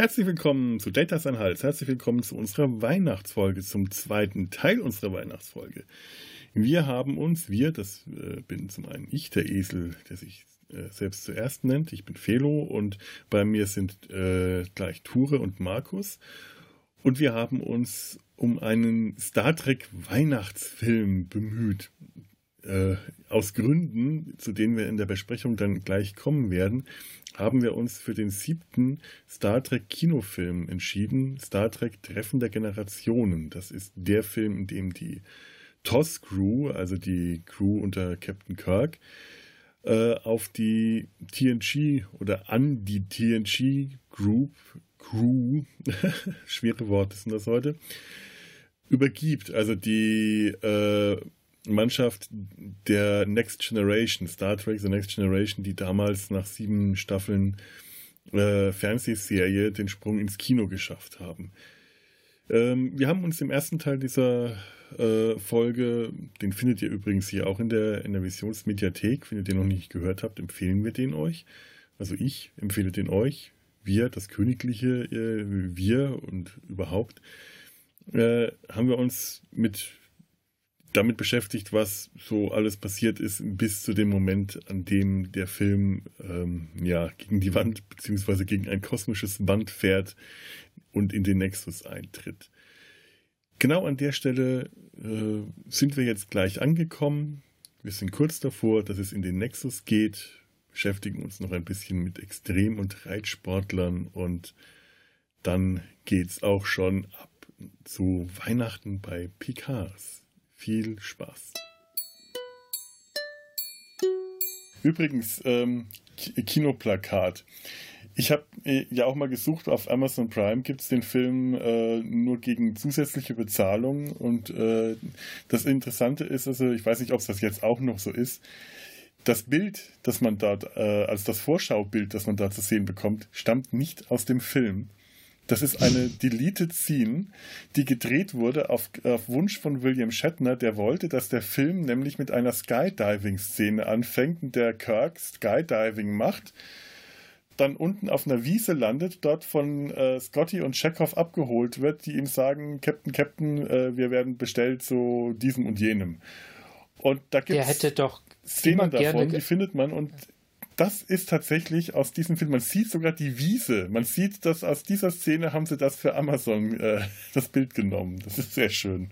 Herzlich willkommen zu Datas an Hals. Herzlich willkommen zu unserer Weihnachtsfolge, zum zweiten Teil unserer Weihnachtsfolge. Wir haben uns, wir, das äh, bin zum einen ich, der Esel, der sich äh, selbst zuerst nennt. Ich bin Felo und bei mir sind äh, gleich Ture und Markus. Und wir haben uns um einen Star Trek Weihnachtsfilm bemüht. Äh, aus Gründen, zu denen wir in der Besprechung dann gleich kommen werden, haben wir uns für den siebten Star Trek Kinofilm entschieden. Star Trek Treffen der Generationen. Das ist der Film, in dem die TOS Crew, also die Crew unter Captain Kirk, äh, auf die TNG oder an die TNG Group, Crew, schwere Worte sind das heute, übergibt. Also die äh, Mannschaft der Next Generation, Star Trek The Next Generation, die damals nach sieben Staffeln äh, Fernsehserie den Sprung ins Kino geschafft haben. Ähm, wir haben uns im ersten Teil dieser äh, Folge, den findet ihr übrigens hier auch in der, in der Visionsmediathek, wenn ihr den noch nicht gehört habt, empfehlen wir den euch. Also ich empfehle den euch, wir, das königliche äh, Wir und überhaupt, äh, haben wir uns mit damit beschäftigt, was so alles passiert ist, bis zu dem Moment, an dem der Film ähm, ja gegen die Wand beziehungsweise gegen ein kosmisches Band fährt und in den Nexus eintritt. Genau an der Stelle äh, sind wir jetzt gleich angekommen. Wir sind kurz davor, dass es in den Nexus geht, beschäftigen uns noch ein bisschen mit Extrem- und Reitsportlern und dann geht's auch schon ab zu Weihnachten bei Picards. Viel Spaß. Übrigens, ähm, Kinoplakat. Ich habe äh, ja auch mal gesucht, auf Amazon Prime gibt es den Film äh, nur gegen zusätzliche Bezahlung. Und äh, das Interessante ist, also ich weiß nicht, ob es das jetzt auch noch so ist, das Bild, das man dort, äh, als das Vorschaubild, das man da zu sehen bekommt, stammt nicht aus dem Film. Das ist eine Deleted Scene, die gedreht wurde auf, auf, Wunsch von William Shatner, der wollte, dass der Film nämlich mit einer Skydiving-Szene anfängt, in der Kirk Skydiving macht dann unten auf einer Wiese landet, dort von äh, Scotty und Chekhov abgeholt wird, die ihm sagen, Captain, Captain, äh, wir werden bestellt zu diesem und jenem. Und da gibt es Szenen davon, die findet man und das ist tatsächlich aus diesem Film, man sieht sogar die Wiese, man sieht, dass aus dieser Szene haben sie das für Amazon, äh, das Bild genommen. Das ist sehr schön.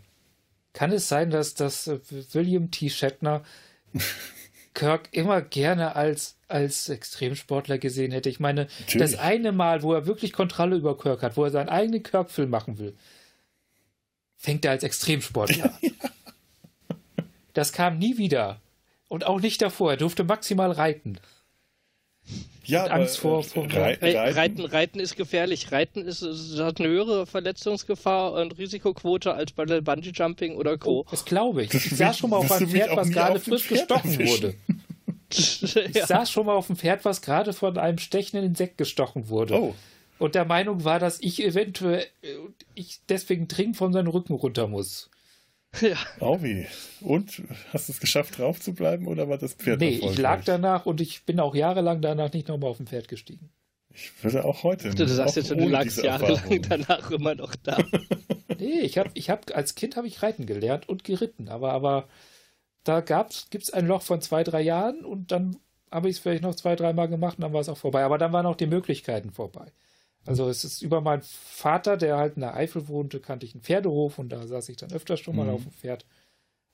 Kann es sein, dass, dass William T. Shatner Kirk immer gerne als, als Extremsportler gesehen hätte. Ich meine, Natürlich. das eine Mal, wo er wirklich Kontrolle über Kirk hat, wo er seinen eigenen Kirk-Film machen will, fängt er als Extremsportler an. Das kam nie wieder. Und auch nicht davor. Er durfte maximal reiten. Ja, Angst vor, vor Reiten. Reiten. Reiten ist gefährlich. Reiten ist, hat eine höhere Verletzungsgefahr und Risikoquote als bei Bungee Jumping oder Co. Oh, das glaube ich. Ich saß schon mal auf einem Pferd, was gerade frisch gestochen wurde. Ich saß schon mal auf dem Pferd, was gerade von einem stechenden Insekt gestochen wurde. Oh. Und der Meinung war, dass ich eventuell ich deswegen dringend von seinem Rücken runter muss. Ja. Auwi. Und hast du es geschafft, drauf zu bleiben oder war das Pferd Nee, ich lag danach und ich bin auch jahrelang danach nicht nochmal auf dem Pferd gestiegen. Ich würde auch heute. Du sagst jetzt, du lagst jahrelang danach immer noch da. nee, ich habe ich hab, als Kind habe ich reiten gelernt und geritten, aber, aber da gibt es ein Loch von zwei, drei Jahren und dann habe ich es vielleicht noch zwei, dreimal gemacht und dann war es auch vorbei. Aber dann waren auch die Möglichkeiten vorbei. Also es ist über meinen Vater, der halt in der Eifel wohnte, kannte ich einen Pferdehof und da saß ich dann öfters schon mal mhm. auf dem Pferd.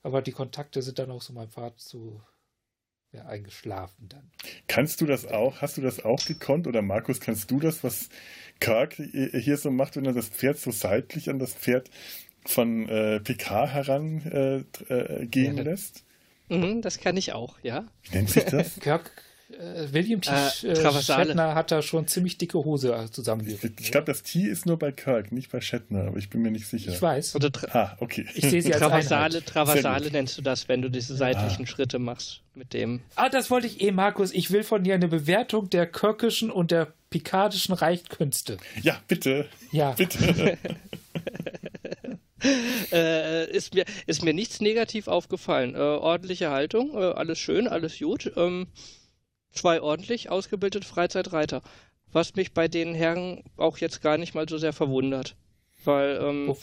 Aber die Kontakte sind dann auch so meinem Vater zu ja, eingeschlafen dann. Kannst du das auch? Hast du das auch gekonnt? Oder Markus, kannst du das, was Kirk hier so macht, wenn er das Pferd so seitlich an das Pferd von äh, PK herangehen äh, äh, ja, lässt? Mhm, das kann ich auch, ja. Wie nennt sich das? Kirk äh, William T. Äh, äh Shatner hat da schon ziemlich dicke Hose äh, zusammengerückt. Ich, ich glaube, das T ist nur bei Kirk, nicht bei Shatner, aber ich bin mir nicht sicher. Ich weiß. Oder ah, okay. Ich sehe sie als Traversale, Traversale nennst du das, wenn du diese seitlichen ah. Schritte machst mit dem. Ah, das wollte ich eh, Markus. Ich will von dir eine Bewertung der kirkischen und der pikardischen Reichkünste. Ja, bitte. Ja. Bitte. äh, ist, mir, ist mir nichts negativ aufgefallen. Äh, ordentliche Haltung, äh, alles schön, alles gut. Ähm, zwei ordentlich ausgebildete Freizeitreiter. was mich bei den Herren auch jetzt gar nicht mal so sehr verwundert. Weil ähm,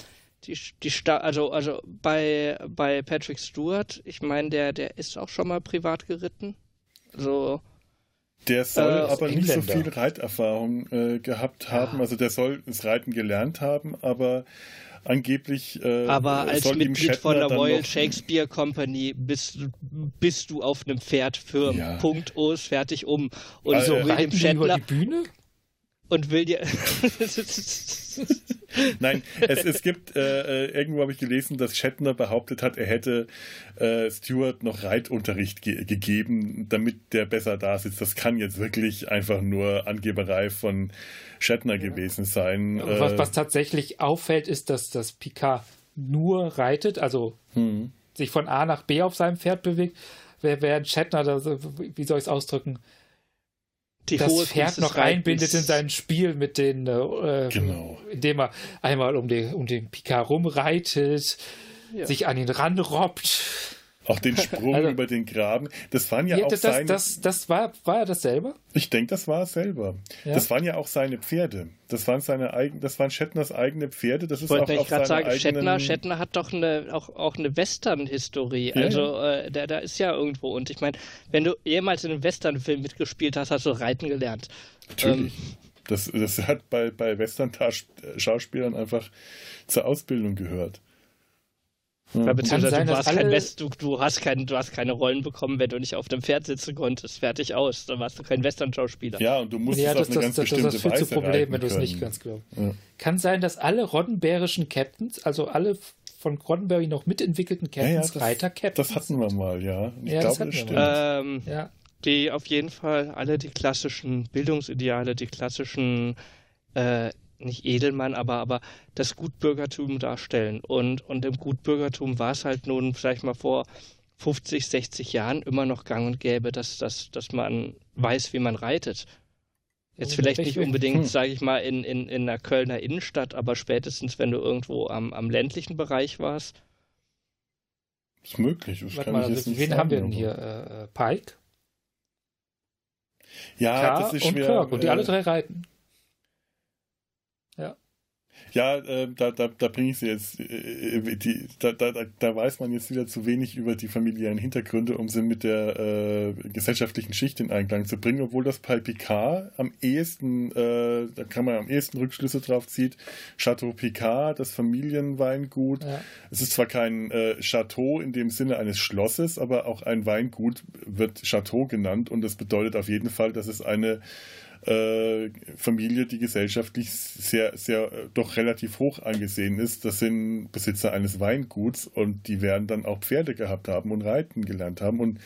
die, die Sta also, also bei, bei Patrick Stewart, ich meine, der, der ist auch schon mal privat geritten. So. Der soll äh, aber nicht so viel Reiterfahrung äh, gehabt haben. Ja. Also der soll das Reiten gelernt haben, aber angeblich. Äh, aber als Mitglied von der Royal Shakespeare Company bist, bist du auf einem Pferd für ja. Punkt O's fertig um. Und also, so William Shatner. die Bühne? Und will dir. Nein, es, es gibt, äh, äh, irgendwo habe ich gelesen, dass Shatner behauptet hat, er hätte äh, Stewart noch Reitunterricht ge gegeben, damit der besser da sitzt. Das kann jetzt wirklich einfach nur Angeberei von Shatner gewesen sein. Was, was, tatsächlich auffällt, ist, dass das Picard nur reitet, also hm. sich von A nach B auf seinem Pferd bewegt, während Shatner, wie soll ich es ausdrücken, die das Pferd noch einbindet in sein Spiel mit den, äh, genau. indem er einmal um den, um den Picard rumreitet, ja. sich an ihn ranrobbt. Auch den Sprung also, über den Graben. Das waren ja, ja auch das, seine... Das, das war, war er das selber? Ich denke, das war er selber. Ja. Das waren ja auch seine Pferde. Das waren seine eigenen, das waren Shatners eigene Pferde. Das ist Wollte auch ich gerade sagen, eigenen... Shatner, Shatner hat doch eine, auch, auch eine Western-Historie. Ja. Also äh, der, der ist ja irgendwo. Und ich meine, wenn du jemals in einem Western-Film mitgespielt hast, hast du Reiten gelernt. Natürlich. Ähm, das, das hat bei, bei Western-Schauspielern einfach zur Ausbildung gehört. Ja, beziehungsweise sein, du, hast kein West, du, du, hast kein, du hast keine Rollen bekommen, wenn du nicht auf dem Pferd sitzen konntest. Fertig aus. Dann warst du kein Western-Schauspieler. Ja, und du musst ja, das, auf eine das, ganz das, bestimmte das, das Weise zu Problem, wenn du es nicht ganz glaubst. Ja. Kann sein, dass alle Roddenberrischen Captains, also alle von Roddenberry noch mitentwickelten Captains, ja, ja, Reiter Captains. Das hatten wir mal, ja. Ich ja, glaube, das, stimmt. Ähm, ja. Die auf jeden Fall alle die klassischen Bildungsideale, die klassischen äh, nicht Edelmann, aber, aber das Gutbürgertum darstellen. Und, und im Gutbürgertum war es halt nun, sag ich mal, vor 50, 60 Jahren immer noch gang und gäbe, dass, dass, dass man weiß, wie man reitet. Jetzt vielleicht nicht unbedingt, hm. sage ich mal, in, in, in einer Kölner Innenstadt, aber spätestens, wenn du irgendwo am, am ländlichen Bereich warst. Ist möglich. Das kann mal, also, wen sagen, haben wir denn hier? Äh, äh, Pike? Ja, K das ist und schwer. Kirk. Und die äh, alle drei reiten. Ja, äh, da, da, da bringe ich sie jetzt, äh, die, da, da, da weiß man jetzt wieder zu wenig über die familiären Hintergründe, um sie mit der äh, gesellschaftlichen Schicht in Einklang zu bringen, obwohl das bei Picard am ehesten, äh, da kann man am ehesten Rückschlüsse drauf zieht, Chateau Picard, das Familienweingut. Ja. Es ist zwar kein äh, Chateau in dem Sinne eines Schlosses, aber auch ein Weingut wird Chateau genannt und das bedeutet auf jeden Fall, dass es eine äh, Familie, die gesellschaftlich sehr, sehr äh, doch relativ hoch angesehen ist. Das sind Besitzer eines Weinguts und die werden dann auch Pferde gehabt haben und reiten gelernt haben. Und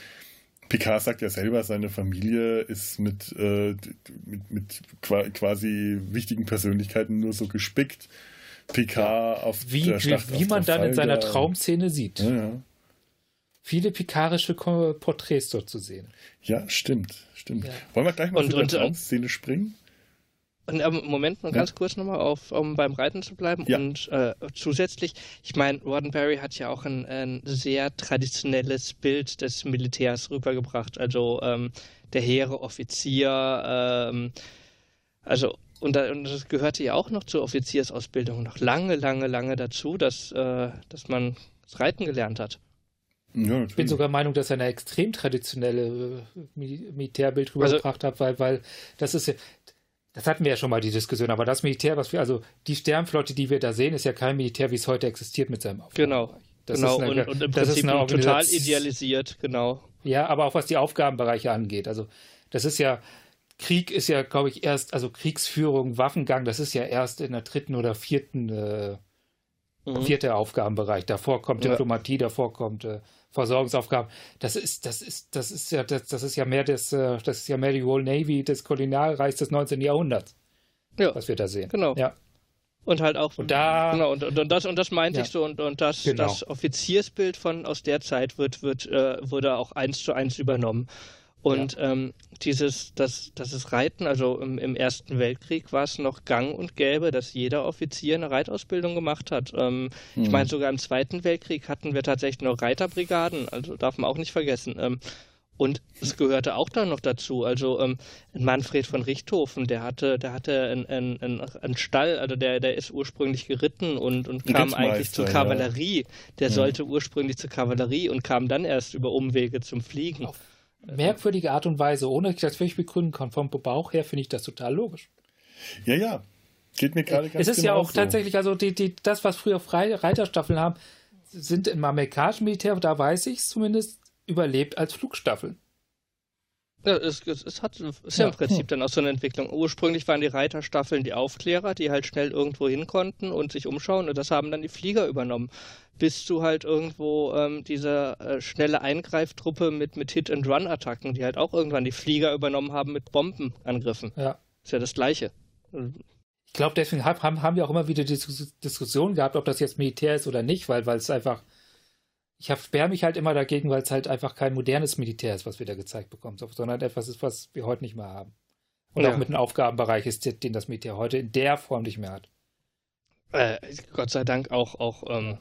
Picard sagt ja selber, seine Familie ist mit, äh, mit, mit quasi wichtigen Persönlichkeiten nur so gespickt. Picard auf wie, der Schlacht Wie, wie man dann in seiner Traumszene sieht. Ja, ja. Viele pikarische Porträts dort zu sehen. Ja, stimmt stimmt. Ja. Wollen wir gleich mal und, zu der Traumszene springen? Und ähm, Moment, mal ja. ganz kurz nochmal auf, um beim Reiten zu bleiben. Ja. Und äh, zusätzlich, ich meine, Roddenberry hat ja auch ein, ein, sehr traditionelles Bild des Militärs rübergebracht. Also ähm, der hehre Offizier, ähm, also und, da, und, das gehörte ja auch noch zur Offiziersausbildung noch lange, lange, lange dazu, dass, äh, dass man das Reiten gelernt hat. Ja, ich bin sogar der Meinung, dass er eine extrem traditionelle äh, Militärbild rübergebracht also, hat, weil, weil das ist ja, das hatten wir ja schon mal die Diskussion, aber das Militär, was wir, also die Sternflotte, die wir da sehen, ist ja kein Militär, wie es heute existiert mit seinem Aufgaben. Genau. Das genau, eine, und, und, im das Prinzip ist total idealisiert, genau. Ja, aber auch was die Aufgabenbereiche angeht. Also das ist ja, Krieg ist ja, glaube ich, erst, also Kriegsführung, Waffengang, das ist ja erst in der dritten oder vierten, äh, mhm. vierte Aufgabenbereich. Davor kommt ja. Diplomatie, davor kommt äh, Versorgungsaufgaben. Das ist, das ist, das ist ja, das, das ist ja mehr das, äh, das ist ja mehr die Royal Navy des Kolonialreichs des 19. Jahrhunderts. Ja. Was wir da sehen. Genau. Ja. Und halt auch. Und da. Genau, und, und, und das, und das meinte ja. ich so, und, und das, genau. das Offiziersbild von aus der Zeit wird, wird, äh, wurde auch eins zu eins übernommen. Und ja. ähm, dieses, das, das ist Reiten, also im, im, Ersten Weltkrieg war es noch gang und gäbe, dass jeder Offizier eine Reitausbildung gemacht hat. Ähm, mhm. Ich meine, sogar im Zweiten Weltkrieg hatten wir tatsächlich noch Reiterbrigaden, also darf man auch nicht vergessen. Ähm, Und es gehörte auch dann noch dazu. Also ähm, Manfred von Richthofen, der hatte, der hatte einen, einen, einen Stall, also der, der ist ursprünglich geritten und, und kam eigentlich zur Kavallerie. Ja. Der ja. sollte ursprünglich zur Kavallerie und kam dann erst über Umwege zum Fliegen. Auf merkwürdige Art und Weise, ohne dass ich das wirklich begründen kann. Vom Bauch her finde ich das total logisch. Ja, ja. Geht mir gerade ganz Es ist ja auch so. tatsächlich, also die, die, das, was früher Reiterstaffeln haben, sind im amerikanischen Militär, da weiß ich es zumindest, überlebt als Flugstaffeln. Ja, es, es, es hat, ist ja, im Prinzip hm. dann auch so eine Entwicklung. Ursprünglich waren die Reiterstaffeln die Aufklärer, die halt schnell irgendwo hin konnten und sich umschauen und das haben dann die Flieger übernommen. Bis zu halt irgendwo ähm, diese äh, schnelle Eingreiftruppe mit, mit Hit-and-Run-Attacken, die halt auch irgendwann die Flieger übernommen haben mit Bombenangriffen. Ja. Ist ja das Gleiche. Ich glaube, deswegen haben, haben wir auch immer wieder Diskussionen gehabt, ob das jetzt Militär ist oder nicht, weil es einfach ich sperre mich halt immer dagegen, weil es halt einfach kein modernes Militär ist, was wir da gezeigt bekommen, sondern etwas ist, was wir heute nicht mehr haben. Und ja. auch mit einem Aufgabenbereich ist, den das Militär heute in der Form nicht mehr hat. Äh, Gott sei Dank auch, auch ähm,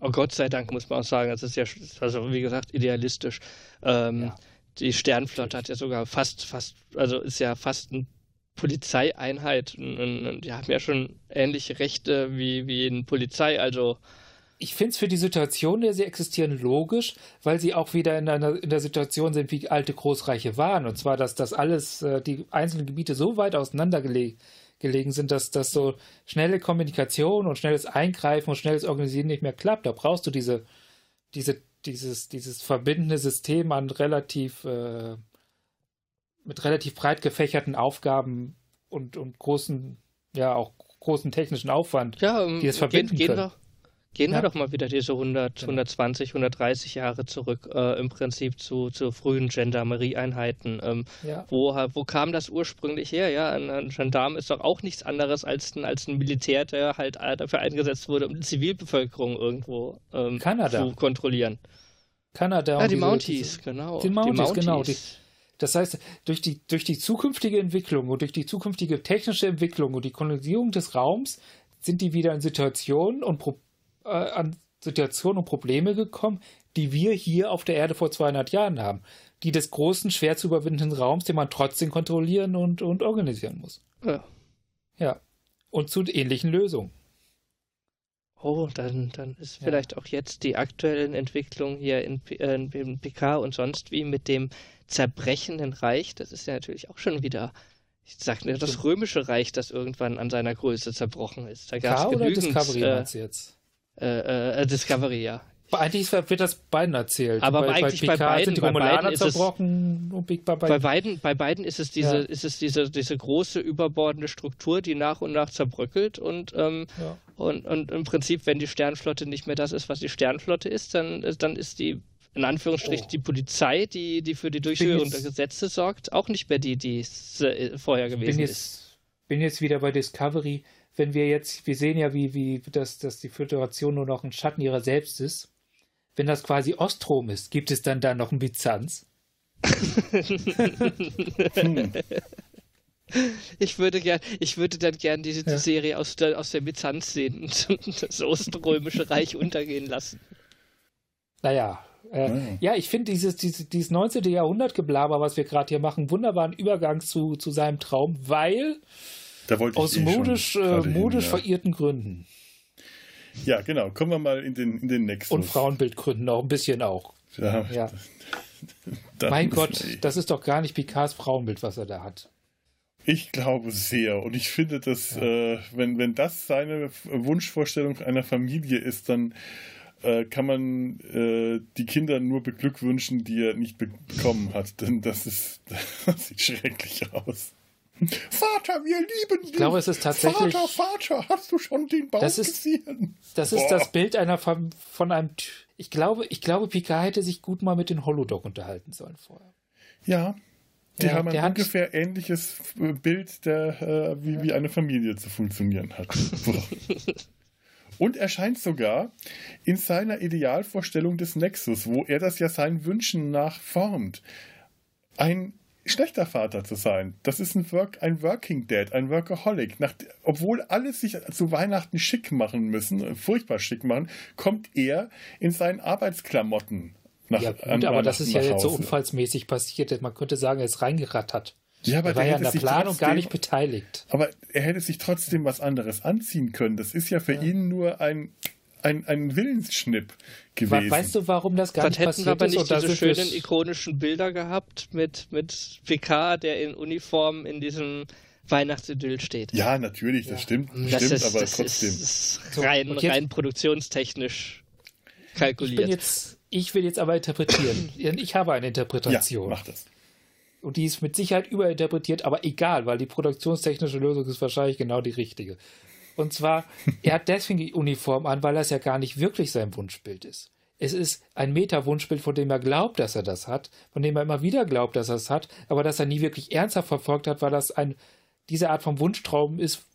oh Gott sei Dank muss man auch sagen, das ist ja, also wie gesagt, idealistisch. Ähm, ja. Die Sternflotte hat ja sogar fast, fast, also ist ja fast eine Polizeieinheit und, und die haben ja schon ähnliche Rechte wie, wie eine Polizei, also ich finde es für die Situation, in der sie existieren, logisch, weil sie auch wieder in, einer, in der Situation sind, wie alte Großreiche waren. Und zwar, dass das alles, äh, die einzelnen Gebiete so weit auseinandergelegt gelegen sind, dass das so schnelle Kommunikation und schnelles Eingreifen und schnelles Organisieren nicht mehr klappt. Da brauchst du diese, diese, dieses, dieses verbindende System an relativ äh, mit relativ breit gefächerten Aufgaben und, und großen, ja, auch großen technischen Aufwand, ja, die es verbinden gehen, gehen können. Wir, Gehen ja. wir doch mal wieder diese 100, 120, 130 Jahre zurück, äh, im Prinzip zu, zu frühen Gendarmerieeinheiten. Ähm, ja. wo, wo kam das ursprünglich her? Ja, ein, ein Gendarm ist doch auch nichts anderes als ein, als ein Militär, der halt äh, dafür eingesetzt wurde, um die Zivilbevölkerung irgendwo ähm, zu kontrollieren. Kanada. Ja, die diese, Mounties, diese, genau. Die Mounties, die Mounties. genau. Die, das heißt, durch die, durch die zukünftige Entwicklung und durch die zukünftige technische Entwicklung und die Kolonisierung des Raums sind die wieder in Situationen und Probleme äh, an Situationen und Probleme gekommen, die wir hier auf der Erde vor 200 Jahren haben. Die des großen, schwer zu überwindenden Raums, den man trotzdem kontrollieren und, und organisieren muss. Ja. Ja. Und zu ähnlichen Lösungen. Oh, dann, dann ist ja. vielleicht auch jetzt die aktuellen Entwicklungen hier in, äh, in PK und sonst wie mit dem zerbrechenden Reich, das ist ja natürlich auch schon wieder ich sag nicht, das römische Reich, das irgendwann an seiner Größe zerbrochen ist. Da gab es genügend. Discovery äh, jetzt? Äh, äh, Discovery, ja. Eigentlich wird das beiden erzählt. Aber bei, eigentlich bei, bei beiden, sind die beiden ist es, und Big bei, bei beiden, bei beiden ist es diese, ja. ist es diese, diese große überbordende Struktur, die nach und nach zerbröckelt und, ähm, ja. und, und im Prinzip, wenn die Sternflotte nicht mehr das ist, was die Sternflotte ist, dann, dann ist die in Anführungsstrichen oh. die Polizei, die, die für die Durchführung der Gesetze sorgt, auch nicht mehr die, die es äh, vorher gewesen bin jetzt, ist. Bin jetzt wieder bei Discovery wenn wir jetzt, wir sehen ja, wie, wie dass, dass die Föderation nur noch ein Schatten ihrer selbst ist. Wenn das quasi Ostrom ist, gibt es dann da noch ein Byzanz? hm. Ich würde gern, ich würde dann gern diese ja. Serie aus der, aus der Byzanz sehen und das Oströmische Reich untergehen lassen. Naja, äh, ja. ja, ich finde dieses, dieses, dieses 19. Jahrhundert-Geblaber, was wir gerade hier machen, wunderbaren Übergang zu, zu seinem Traum, weil aus eh modisch, äh, modisch hin, ja. verirrten Gründen. Ja, genau. Kommen wir mal in den, in den nächsten. Und Frauenbildgründen auch ein bisschen auch. Ja. ja. mein Gott, das ist doch gar nicht Picards Frauenbild, was er da hat. Ich glaube sehr. Und ich finde, dass, ja. äh, wenn, wenn das seine Wunschvorstellung einer Familie ist, dann äh, kann man äh, die Kinder nur beglückwünschen, die er nicht bekommen hat. Denn das ist, das sieht schrecklich aus. Vater, wir lieben dich. Ich glaube, es ist tatsächlich. Vater, Vater, hast du schon den Baum das ist, gesehen? Das ist Boah. das Bild einer von, von einem. Ich glaube, ich glaube, Picard hätte sich gut mal mit den Holodoc unterhalten sollen vorher. Ja. Die ja, haben ein ungefähr hat, ähnliches Bild, der, äh, wie, ja. wie eine Familie zu funktionieren hat. Und er scheint sogar in seiner Idealvorstellung des Nexus, wo er das ja seinen Wünschen nach formt, ein schlechter Vater zu sein. Das ist ein, Work, ein Working Dad, ein Workaholic. Nach, obwohl alle sich zu Weihnachten schick machen müssen, furchtbar schick machen, kommt er in seinen Arbeitsklamotten Nach, ja, gut, aber das ist ja jetzt so unfallsmäßig passiert. Man könnte sagen, er ist reingerattert. Ja, aber er war ja an der Planung trotzdem, gar nicht beteiligt. Aber er hätte sich trotzdem was anderes anziehen können. Das ist ja für ja. ihn nur ein, ein, ein Willensschnipp gewesen. Weißt du, warum das gar Dann nicht hätten passiert wir aber ist? nicht diese schönen ikonischen Bilder gehabt mit, mit Picard, der in Uniform in diesem Weihnachtsidyll steht. Ja, natürlich, das ja. stimmt. Das stimmt, ist, aber das trotzdem. Ist rein, so, rein produktionstechnisch kalkuliert. Ich, bin jetzt, ich will jetzt aber interpretieren. ich habe eine Interpretation. Ja, mach das. Und die ist mit Sicherheit überinterpretiert, aber egal, weil die produktionstechnische Lösung ist wahrscheinlich genau die richtige. Und zwar, er hat deswegen die Uniform an, weil das ja gar nicht wirklich sein Wunschbild ist. Es ist ein Meta-Wunschbild, von dem er glaubt, dass er das hat, von dem er immer wieder glaubt, dass er es hat, aber dass er nie wirklich ernsthaft verfolgt hat, weil das ein, diese Art von Wunschtraum ist,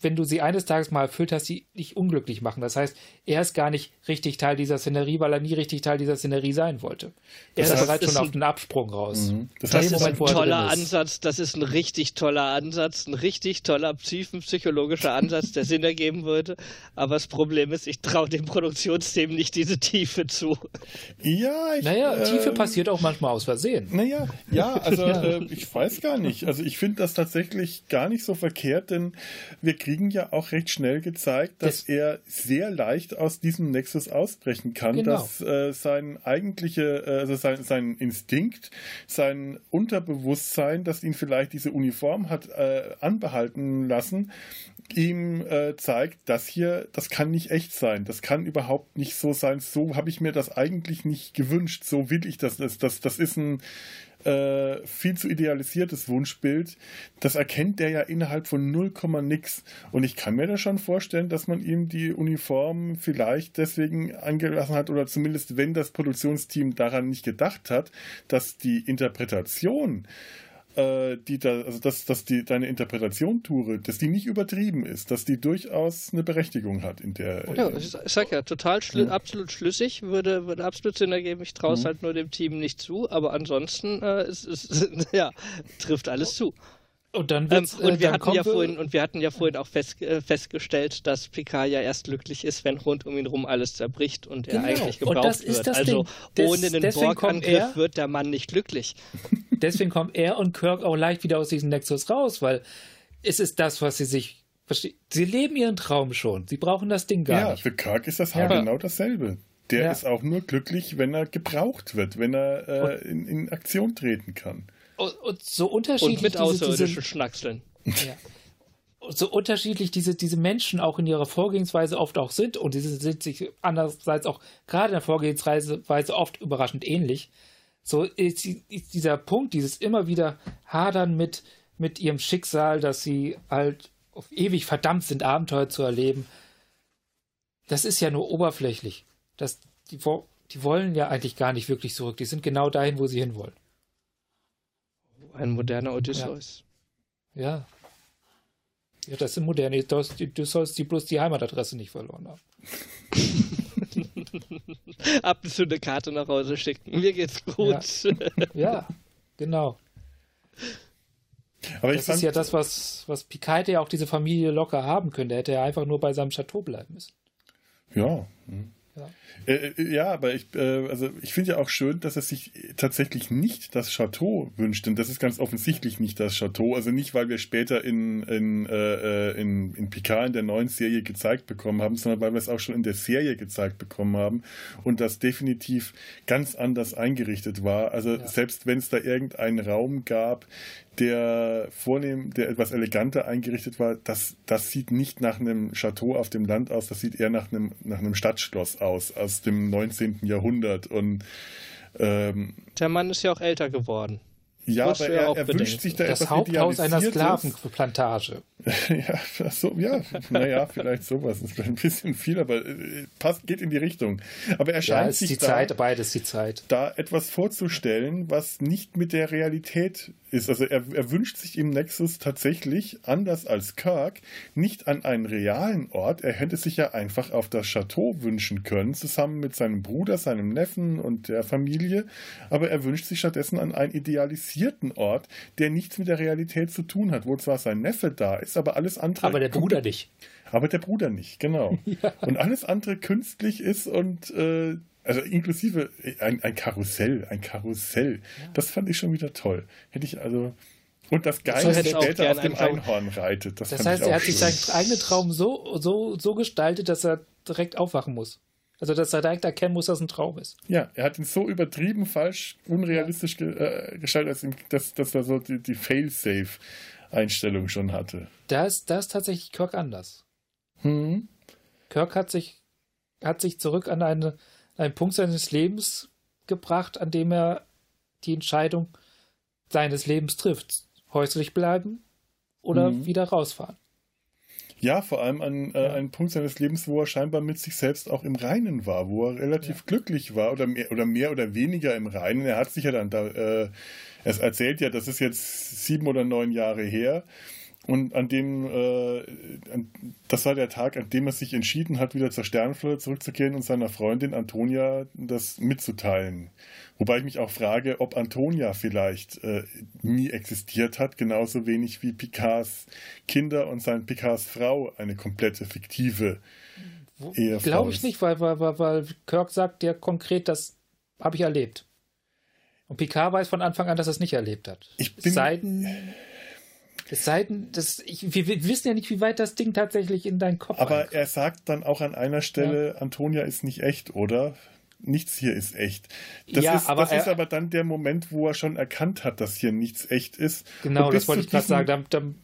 wenn du sie eines Tages mal erfüllt hast, sie nicht unglücklich machen. Das heißt, er ist gar nicht richtig Teil dieser Szenerie, weil er nie richtig Teil dieser Szenerie sein wollte. Er das ist bereits schon auf den Absprung raus. Mhm. Das, das ist Moment, ein toller Ansatz, das ist ein richtig toller Ansatz, ein richtig toller psychologischer Ansatz, der Sinn ergeben würde. Aber das Problem ist, ich traue dem Produktionsteam nicht diese Tiefe zu. Ja, ich, Naja, äh, Tiefe passiert auch manchmal aus Versehen. Naja, ja, also ja. Äh, ich weiß gar nicht. Also ich finde das tatsächlich gar nicht so verkehrt, denn wir kriegen ja auch recht schnell gezeigt, dass das er sehr leicht aus diesem Nexus ausbrechen kann, genau. dass äh, sein eigentliche, äh, also sein, sein Instinkt, sein Unterbewusstsein, das ihn vielleicht diese Uniform hat äh, anbehalten lassen, ihm äh, zeigt, das hier, das kann nicht echt sein, das kann überhaupt nicht so sein, so habe ich mir das eigentlich nicht gewünscht, so will ich das, das, das, das ist ein äh, viel zu idealisiertes Wunschbild, das erkennt der ja innerhalb von 0, nix. Und ich kann mir da schon vorstellen, dass man ihm die Uniform vielleicht deswegen angelassen hat oder zumindest wenn das Produktionsteam daran nicht gedacht hat, dass die Interpretation äh, die da, also dass, dass die deine Interpretation, Ture, dass die nicht übertrieben ist, dass die durchaus eine Berechtigung hat in der. Ja, ich sag ja, total schl ja. absolut schlüssig, würde, würde absolut Sinn ergeben. Ich traue es mhm. halt nur dem Team nicht zu, aber ansonsten äh, ist, ist, ja, trifft alles zu. Und dann ähm, und äh, wir hatten ja vorhin und wir hatten ja vorhin auch fest, äh, festgestellt, dass Picard ja erst glücklich ist, wenn rund um ihn rum alles zerbricht und er genau. eigentlich gebraucht wird. also Des, ohne einen Borg-Angriff wird der Mann nicht glücklich. Deswegen kommen er und Kirk auch leicht wieder aus diesem Nexus raus, weil es ist das, was sie sich Sie leben ihren Traum schon. Sie brauchen das Ding gar ja, nicht. Ja, für Kirk ist das ja. genau dasselbe. Der ja. ist auch nur glücklich, wenn er gebraucht wird, wenn er äh, in, in Aktion treten kann. Und, und so unterschiedlich. Und mit außerirdischen Schnackseln. Ja. so unterschiedlich diese, diese Menschen auch in ihrer Vorgehensweise oft auch sind und diese sind sich andererseits auch gerade in der Vorgehensweise oft überraschend ähnlich. So ist, ist dieser Punkt, dieses immer wieder Hadern mit, mit ihrem Schicksal, dass sie halt auf ewig verdammt sind, Abenteuer zu erleben. Das ist ja nur oberflächlich. Das, die, die wollen ja eigentlich gar nicht wirklich zurück. Die sind genau dahin, wo sie hinwollen. Ein moderner Odysseus. Ja. ja. Ja, das sind moderne Odysseus, die bloß die Heimatadresse nicht verloren haben. Ab und zu eine Karte nach Hause schicken. Mir geht's gut. Ja, ja genau. Aber das ist ja das, was, was Picard ja auch diese Familie locker haben könnte. Hätte er einfach nur bei seinem Chateau bleiben müssen. Ja. Hm. Ja. Äh, äh, ja, aber ich, äh, also ich finde ja auch schön, dass er sich tatsächlich nicht das Chateau wünscht, denn das ist ganz offensichtlich nicht das Chateau. Also nicht, weil wir später in, in, äh, äh, in, in Picard in der neuen Serie gezeigt bekommen haben, sondern weil wir es auch schon in der Serie gezeigt bekommen haben und das definitiv ganz anders eingerichtet war. Also ja. selbst wenn es da irgendeinen Raum gab, der vornehm, der etwas eleganter eingerichtet war, das, das sieht nicht nach einem Chateau auf dem Land aus, das sieht eher nach einem, nach einem Stadtschloss aus, aus dem 19. Jahrhundert. Und ähm, der Mann ist ja auch älter geworden. Ja, aber er, er wünscht sich da das etwas Haupthaus einer Sklavenplantage. ja, so, ja, naja, vielleicht sowas. Das ist ein bisschen viel, aber äh, passt, geht in die Richtung. Aber er scheint ja, ist sich die da, Zeit, beides die Zeit. da etwas vorzustellen, was nicht mit der Realität ist. Also er, er wünscht sich im Nexus tatsächlich, anders als Kirk, nicht an einen realen Ort. Er hätte sich ja einfach auf das Chateau wünschen können, zusammen mit seinem Bruder, seinem Neffen und der Familie. Aber er wünscht sich stattdessen an einen idealisierten Ort, der nichts mit der Realität zu tun hat, wo zwar sein Neffe da ist, aber alles andere. Aber der Bruder nicht. Aber der Bruder nicht, genau. ja. Und alles andere künstlich ist und äh, Also inklusive ein, ein Karussell, ein Karussell. Ja. Das fand ich schon wieder toll. Hätte ich also. Und das Geile, dass er später auf dem Einhorn reitet. Das, das heißt, er hat sich seinen eigenen Traum so, so, so gestaltet, dass er direkt aufwachen muss. Also, dass er direkt erkennen muss, dass es ein Traum ist. Ja, er hat ihn so übertrieben falsch, unrealistisch ge äh, gestaltet, dass, dass er so die, die Fail-Safe-Einstellung schon hatte. Da ist, da ist tatsächlich Kirk anders. Hm? Kirk hat sich, hat sich zurück an eine, einen Punkt seines Lebens gebracht, an dem er die Entscheidung seines Lebens trifft. Häuslich bleiben oder mhm. wieder rausfahren. Ja, vor allem an äh, einem Punkt seines Lebens, wo er scheinbar mit sich selbst auch im Reinen war, wo er relativ ja. glücklich war oder mehr, oder mehr oder weniger im Reinen. Er hat sich ja dann da, äh, er erzählt ja, das ist jetzt sieben oder neun Jahre her. Und an dem, äh, das war der Tag, an dem er sich entschieden hat, wieder zur Sternenflotte zurückzukehren und seiner Freundin Antonia das mitzuteilen. Wobei ich mich auch frage, ob Antonia vielleicht äh, nie existiert hat, genauso wenig wie Picards Kinder und sein Picards Frau eine komplette fiktive Ehefrau Glaube ich nicht, weil, weil, weil, weil Kirk sagt ja konkret, das habe ich erlebt. Und Picard weiß von Anfang an, dass er es nicht erlebt hat. Ich bin, Seiden es sei denn, das, ich, wir, wir, wissen ja nicht, wie weit das Ding tatsächlich in deinen Kopf Aber reinkommt. er sagt dann auch an einer Stelle, ja. Antonia ist nicht echt, oder? Nichts hier ist echt. Das, ja, ist, aber das er, ist aber dann der Moment, wo er schon erkannt hat, dass hier nichts echt ist. Genau, das wollte ich gerade sagen. Dann, dann,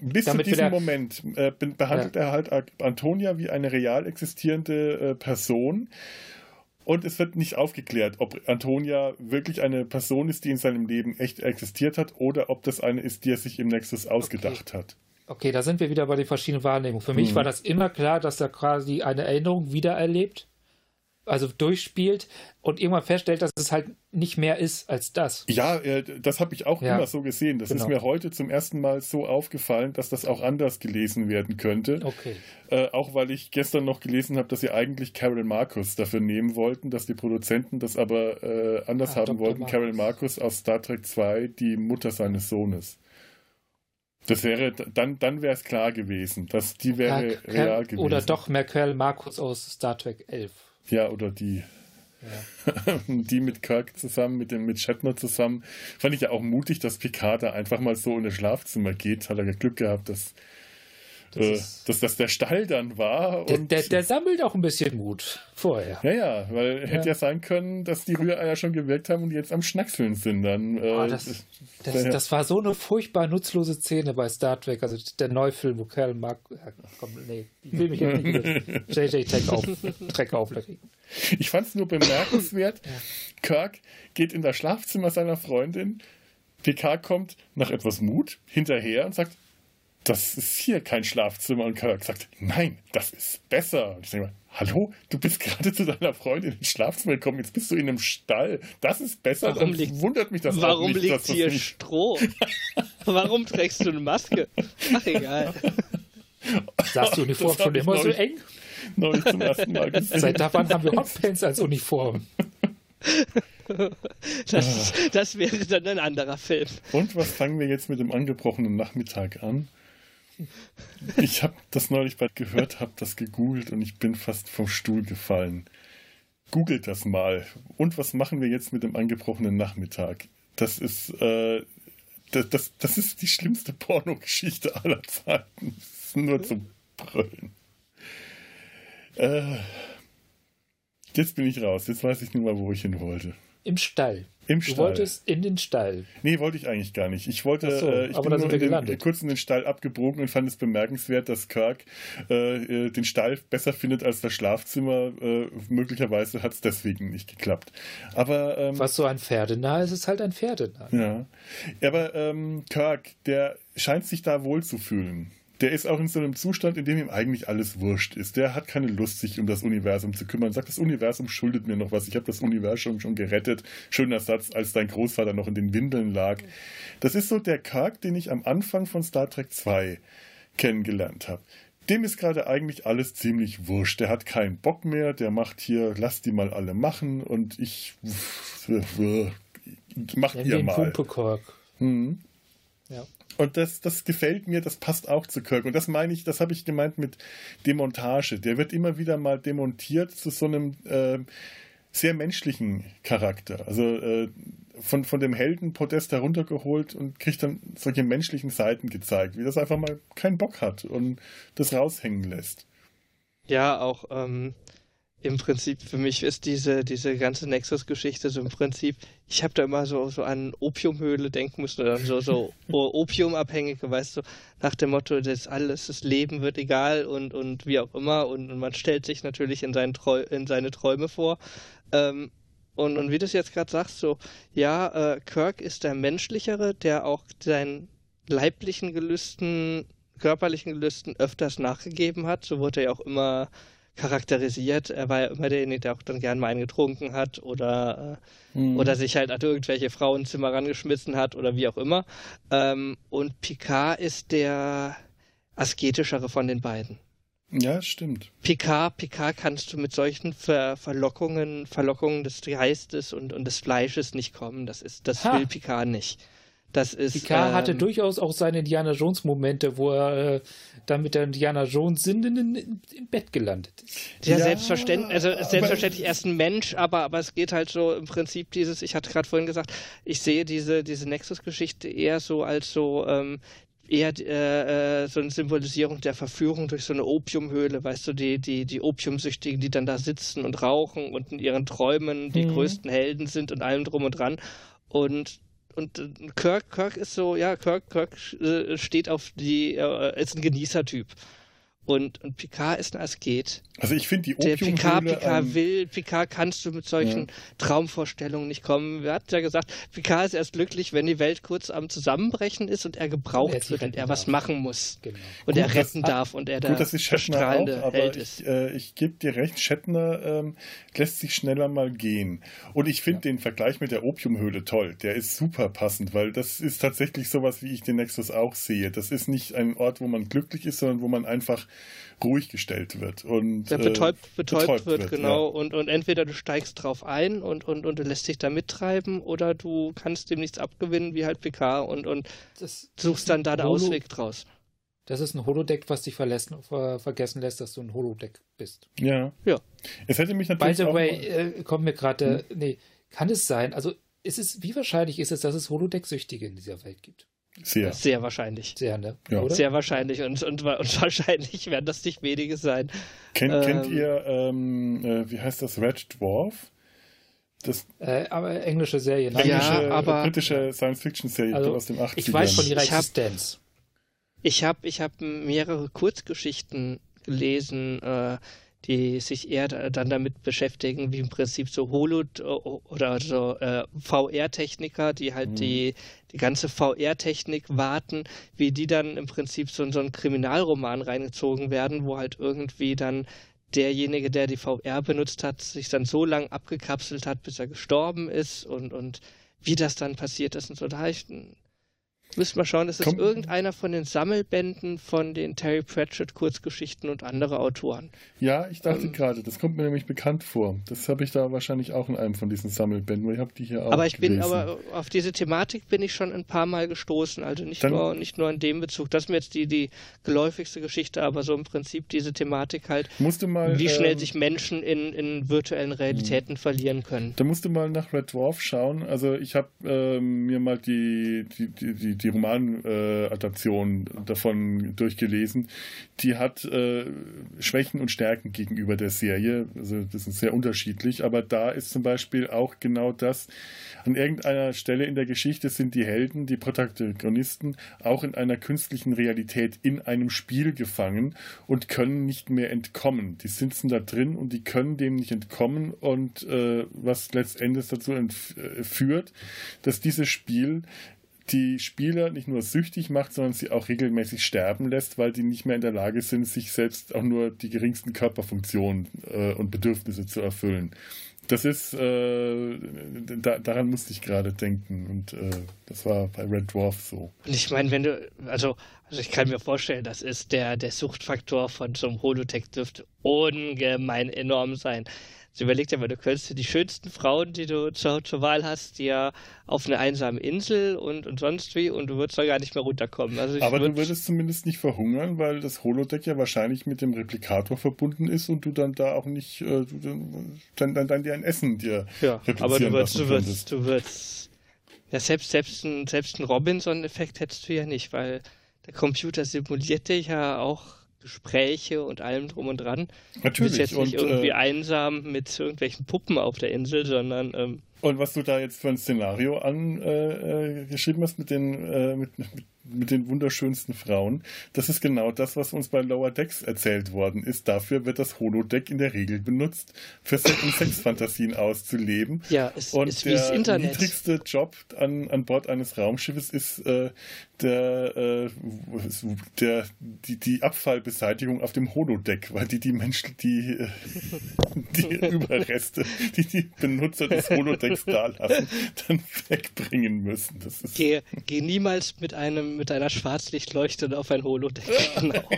bis zu diesem Moment äh, behandelt ja. er halt Antonia wie eine real existierende äh, Person und es wird nicht aufgeklärt, ob Antonia wirklich eine Person ist, die in seinem Leben echt existiert hat, oder ob das eine ist, die er sich im Nexus ausgedacht okay. hat. Okay, da sind wir wieder bei den verschiedenen Wahrnehmungen. Für mich mhm. war das immer klar, dass er quasi eine Erinnerung wiedererlebt also durchspielt und irgendwann feststellt, dass es halt nicht mehr ist als das. Ja, äh, das habe ich auch ja. immer so gesehen. Das genau. ist mir heute zum ersten Mal so aufgefallen, dass das auch anders gelesen werden könnte. Okay. Äh, auch weil ich gestern noch gelesen habe, dass sie eigentlich Carol Marcus dafür nehmen wollten, dass die Produzenten das aber äh, anders ah, haben Dr. wollten. Marcus. Carol Marcus aus Star Trek 2, die Mutter seines Sohnes. Das wäre, dann, dann wäre es klar gewesen, dass die wäre ja, real gewesen. Oder doch Merkel Marcus aus Star Trek 11. Ja, oder die. Ja. die mit Kirk zusammen, mit dem mit Shatner zusammen. Fand ich ja auch mutig, dass Picard da einfach mal so in das Schlafzimmer geht. Hat er ja Glück gehabt, dass das äh, dass das der Stall dann war. Der, der, der, sammelt auch ein bisschen Mut vorher. Ja, ja, weil ja. hätte ja sein können, dass die Rühreier schon gewirkt haben und jetzt am Schnackseln sind. Dann, äh, oh, das, das, das, war so eine furchtbar nutzlose Szene bei Star Trek, also der Neufilm, wo Kerl mag. Ja, komm, nee, ich will mich jetzt nicht JJ Trek auf, Trek. Ich fand es nur bemerkenswert. ja. Kirk geht in das Schlafzimmer seiner Freundin. PK kommt nach etwas Mut hinterher und sagt, das ist hier kein Schlafzimmer. Und Kirk sagt, nein, das ist besser. Und ich denke mal, hallo, du bist gerade zu deiner Freundin ins Schlafzimmer gekommen, jetzt bist du in einem Stall. Das ist besser. Warum liegt, wundert mich das Warum nicht, liegt hier nicht... Stroh? warum trägst du eine Maske? Ach, egal. Saß die Uniform schon immer so eng? Neulich zum ersten Mal gesehen. Seit wann haben wir Hotpants als Uniform? Das, das wäre dann ein anderer Film. Und was fangen wir jetzt mit dem angebrochenen Nachmittag an? Ich habe das neulich bald gehört, habe das gegoogelt und ich bin fast vom Stuhl gefallen. Googelt das mal. Und was machen wir jetzt mit dem angebrochenen Nachmittag? Das ist, äh, das, das, das ist die schlimmste Pornogeschichte aller Zeiten. Das ist nur zum Brüllen. Äh, jetzt bin ich raus. Jetzt weiß ich nicht mal, wo ich hin wollte. Im Stall. Im du Stall. wolltest in den Stall. Nee, wollte ich eigentlich gar nicht. Ich wollte, so, äh, ich bin nur in den, kurz in den Stall abgebogen und fand es bemerkenswert, dass Kirk äh, äh, den Stall besser findet als das Schlafzimmer. Äh, möglicherweise hat es deswegen nicht geklappt. Aber ähm, was so ein Pferdenah ist, ist halt ein Pferdenah. Ja, aber ähm, Kirk, der scheint sich da wohl zu fühlen der ist auch in so einem Zustand, in dem ihm eigentlich alles wurscht ist. Der hat keine Lust, sich um das Universum zu kümmern. Sagt, das Universum schuldet mir noch was. Ich habe das Universum schon gerettet. Schöner Satz, als dein Großvater noch in den Windeln lag. Das ist so der Kirk, den ich am Anfang von Star Trek 2 kennengelernt habe. Dem ist gerade eigentlich alles ziemlich wurscht. Der hat keinen Bock mehr. Der macht hier, lass die mal alle machen und ich mach ihr mal. Hm. Ja. Und das, das gefällt mir, das passt auch zu Kirk. Und das meine ich, das habe ich gemeint mit Demontage. Der wird immer wieder mal demontiert zu so einem äh, sehr menschlichen Charakter. Also äh, von, von dem Heldenpodest heruntergeholt und kriegt dann solche menschlichen Seiten gezeigt, wie das einfach mal keinen Bock hat und das raushängen lässt. Ja, auch ähm, im Prinzip für mich ist diese, diese ganze Nexus-Geschichte so im Prinzip, ich habe da immer so, so an Opiumhöhle denken müssen oder so, so Opiumabhängige, weißt du, nach dem Motto, das alles, das Leben wird egal und, und wie auch immer und, und man stellt sich natürlich in, seinen Treu in seine Träume vor. Ähm, und, und wie du es jetzt gerade sagst, so, ja, äh, Kirk ist der menschlichere, der auch seinen leiblichen Gelüsten, körperlichen Gelüsten öfters nachgegeben hat. So wurde er ja auch immer charakterisiert. Er war ja immer derjenige, der auch dann gern mal einen getrunken hat oder, mhm. oder sich halt an irgendwelche Frauenzimmer rangeschmissen hat oder wie auch immer. Ähm, und Picard ist der asketischere von den beiden. Ja, stimmt. Picard, Picard kannst du mit solchen Ver Verlockungen, Verlockungen des Geistes und, und des Fleisches nicht kommen. Das ist, das ha. will Picard nicht. Das ist, Picard ähm, hatte durchaus auch seine Indiana Jones Momente, wo er äh, dann mit der Indiana Jones Sinnen im Bett gelandet ist. Ja, ja selbstverständlich, also selbstverständlich er ist ein Mensch, aber, aber es geht halt so im Prinzip dieses, ich hatte gerade vorhin gesagt, ich sehe diese, diese Nexus-Geschichte eher so als so ähm, eher äh, äh, so eine Symbolisierung der Verführung durch so eine Opiumhöhle, weißt du, die, die, die Opiumsüchtigen, die dann da sitzen und rauchen und in ihren Träumen die mhm. größten Helden sind und allem drum und dran. Und und äh, Kirk, Kirk ist so, ja, Kirk, Kirk äh, steht auf die, äh, ist ein Genießertyp. Und, und Picard ist ein Asket. Also ich finde die Opiumhöhle... Picard, Picard ähm, will, Picard kannst du mit solchen ja. Traumvorstellungen nicht kommen. Wir hatten ja gesagt, Picard ist erst glücklich, wenn die Welt kurz am Zusammenbrechen ist und er gebraucht und er wird und er was machen muss. Genau. Und gut, er retten das, darf und er gut, der strahlende auch, Held ich, ist. Äh, ich gebe dir recht, Shatner ähm, lässt sich schneller mal gehen. Und ich finde ja. den Vergleich mit der Opiumhöhle toll. Der ist super passend, weil das ist tatsächlich sowas, wie ich den Nexus auch sehe. Das ist nicht ein Ort, wo man glücklich ist, sondern wo man einfach ruhig gestellt wird. Und, ja, betäubt, äh, betäubt, betäubt wird, wird, genau. Ja. Und, und entweder du steigst drauf ein und, und, und du lässt dich da mittreiben oder du kannst dem nichts abgewinnen, wie halt PK und, und das suchst dann da einen Ausweg draus. Das ist ein Holodeck, was dich verlässt, ver vergessen lässt, dass du ein Holodeck bist. Ja. Ja. Es hätte mich natürlich. By the way, äh, kommt mir gerade. Hm? Nee, kann es sein? Also, ist es, wie wahrscheinlich ist es, dass es Holodeck-Süchtige in dieser Welt gibt? Sehr. Sehr wahrscheinlich. Sehr, ne? Ja. Sehr wahrscheinlich. Und, und, und, wahrscheinlich werden das nicht wenige sein. Kennt, ähm, kennt ihr, ähm, äh, wie heißt das, Red Dwarf? Das äh, aber englische Serie, ne? Englische, ja, aber, britische Science-Fiction-Serie also, aus dem 80 Ich weiß von ihrer Existenz. Ich habe ich hab mehrere Kurzgeschichten gelesen, äh, die sich eher dann damit beschäftigen, wie im Prinzip so Holo oder so äh, VR-Techniker, die halt mhm. die, die ganze VR-Technik warten, wie die dann im Prinzip so in so einen Kriminalroman reingezogen werden, wo halt irgendwie dann derjenige, der die VR benutzt hat, sich dann so lang abgekapselt hat, bis er gestorben ist und, und wie das dann passiert ist und so. Da habe ich Müssen wir schauen, ist es irgendeiner von den Sammelbänden von den Terry Pratchett Kurzgeschichten und andere Autoren? Ja, ich dachte ähm, gerade, das kommt mir nämlich bekannt vor. Das habe ich da wahrscheinlich auch in einem von diesen Sammelbänden, weil ich habe die hier auch Aber ich gelesen. bin aber auf diese Thematik bin ich schon ein paar Mal gestoßen, also nicht Dann, nur nicht nur in dem Bezug. Das ist mir jetzt die die geläufigste Geschichte, aber so im Prinzip diese Thematik halt, musst du mal, wie schnell ähm, sich Menschen in, in virtuellen Realitäten mh. verlieren können. Da musst du mal nach Red Dwarf schauen. Also ich habe ähm, mir mal die die, die, die die Romanadaption äh, davon durchgelesen. Die hat äh, Schwächen und Stärken gegenüber der Serie. Also das ist sehr unterschiedlich. Aber da ist zum Beispiel auch genau das. An irgendeiner Stelle in der Geschichte sind die Helden, die Protagonisten, auch in einer künstlichen Realität in einem Spiel gefangen und können nicht mehr entkommen. Die sitzen da drin und die können dem nicht entkommen und äh, was letztendlich dazu äh, führt, dass dieses Spiel die Spieler nicht nur süchtig macht, sondern sie auch regelmäßig sterben lässt, weil die nicht mehr in der Lage sind, sich selbst auch nur die geringsten Körperfunktionen äh, und Bedürfnisse zu erfüllen. Das ist, äh, da, daran musste ich gerade denken und äh, das war bei Red Dwarf so. Ich meine, wenn du, also, also ich kann mir vorstellen, das ist der, der Suchtfaktor von so einem Holodeck dürfte ungemein enorm sein Also überleg dir mal, du könntest die schönsten Frauen, die du zur, zur Wahl hast, ja auf einer einsamen Insel und, und sonst wie und du würdest da gar nicht mehr runterkommen. Also Aber würd, du würdest zumindest nicht verhungern, weil das Holodeck ja wahrscheinlich mit dem Replikator verbunden ist und du dann da auch nicht äh, dann, dann, dann dir ein Essen dir ja, aber du würdest, du würdest, du würdest ja selbst selbst ein, selbst ein Robinson-Effekt hättest du ja nicht, weil der Computer simulierte ja auch Gespräche und allem drum und dran. Natürlich. Du bist jetzt nicht und, irgendwie äh, einsam mit irgendwelchen Puppen auf der Insel, sondern ähm, und was du da jetzt für ein Szenario angeschrieben äh, äh hast mit den, äh, mit, mit, mit, den wunderschönsten Frauen, das ist genau das, was uns bei Lower Decks erzählt worden ist. Dafür wird das Holodeck in der Regel benutzt, für Sex-Fantasien auszuleben. Ja, es Und ist der wie das Internet. niedrigste Job an, an Bord eines Raumschiffes ist äh, der, äh, der, die, die Abfallbeseitigung auf dem Holodeck, weil die die Menschen, die, äh, die Überreste, die die Benutzer des Holodecks da lassen, dann wegbringen müssen. Das ist geh, geh niemals mit einem mit einer Schwarzlichtleuchte auf ein Holodeck. Genau.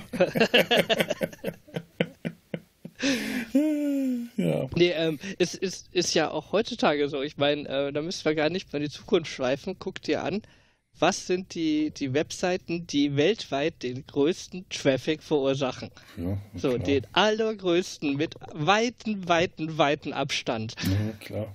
ja. Nee, ähm, es ist, ist ja auch heutzutage so. Ich meine, äh, da müssen wir gar nicht mehr in die Zukunft schweifen. Guck dir an, was sind die, die Webseiten, die weltweit den größten Traffic verursachen. Ja, so, klar. den allergrößten mit weiten, weiten, weiten Abstand. Ja, klar.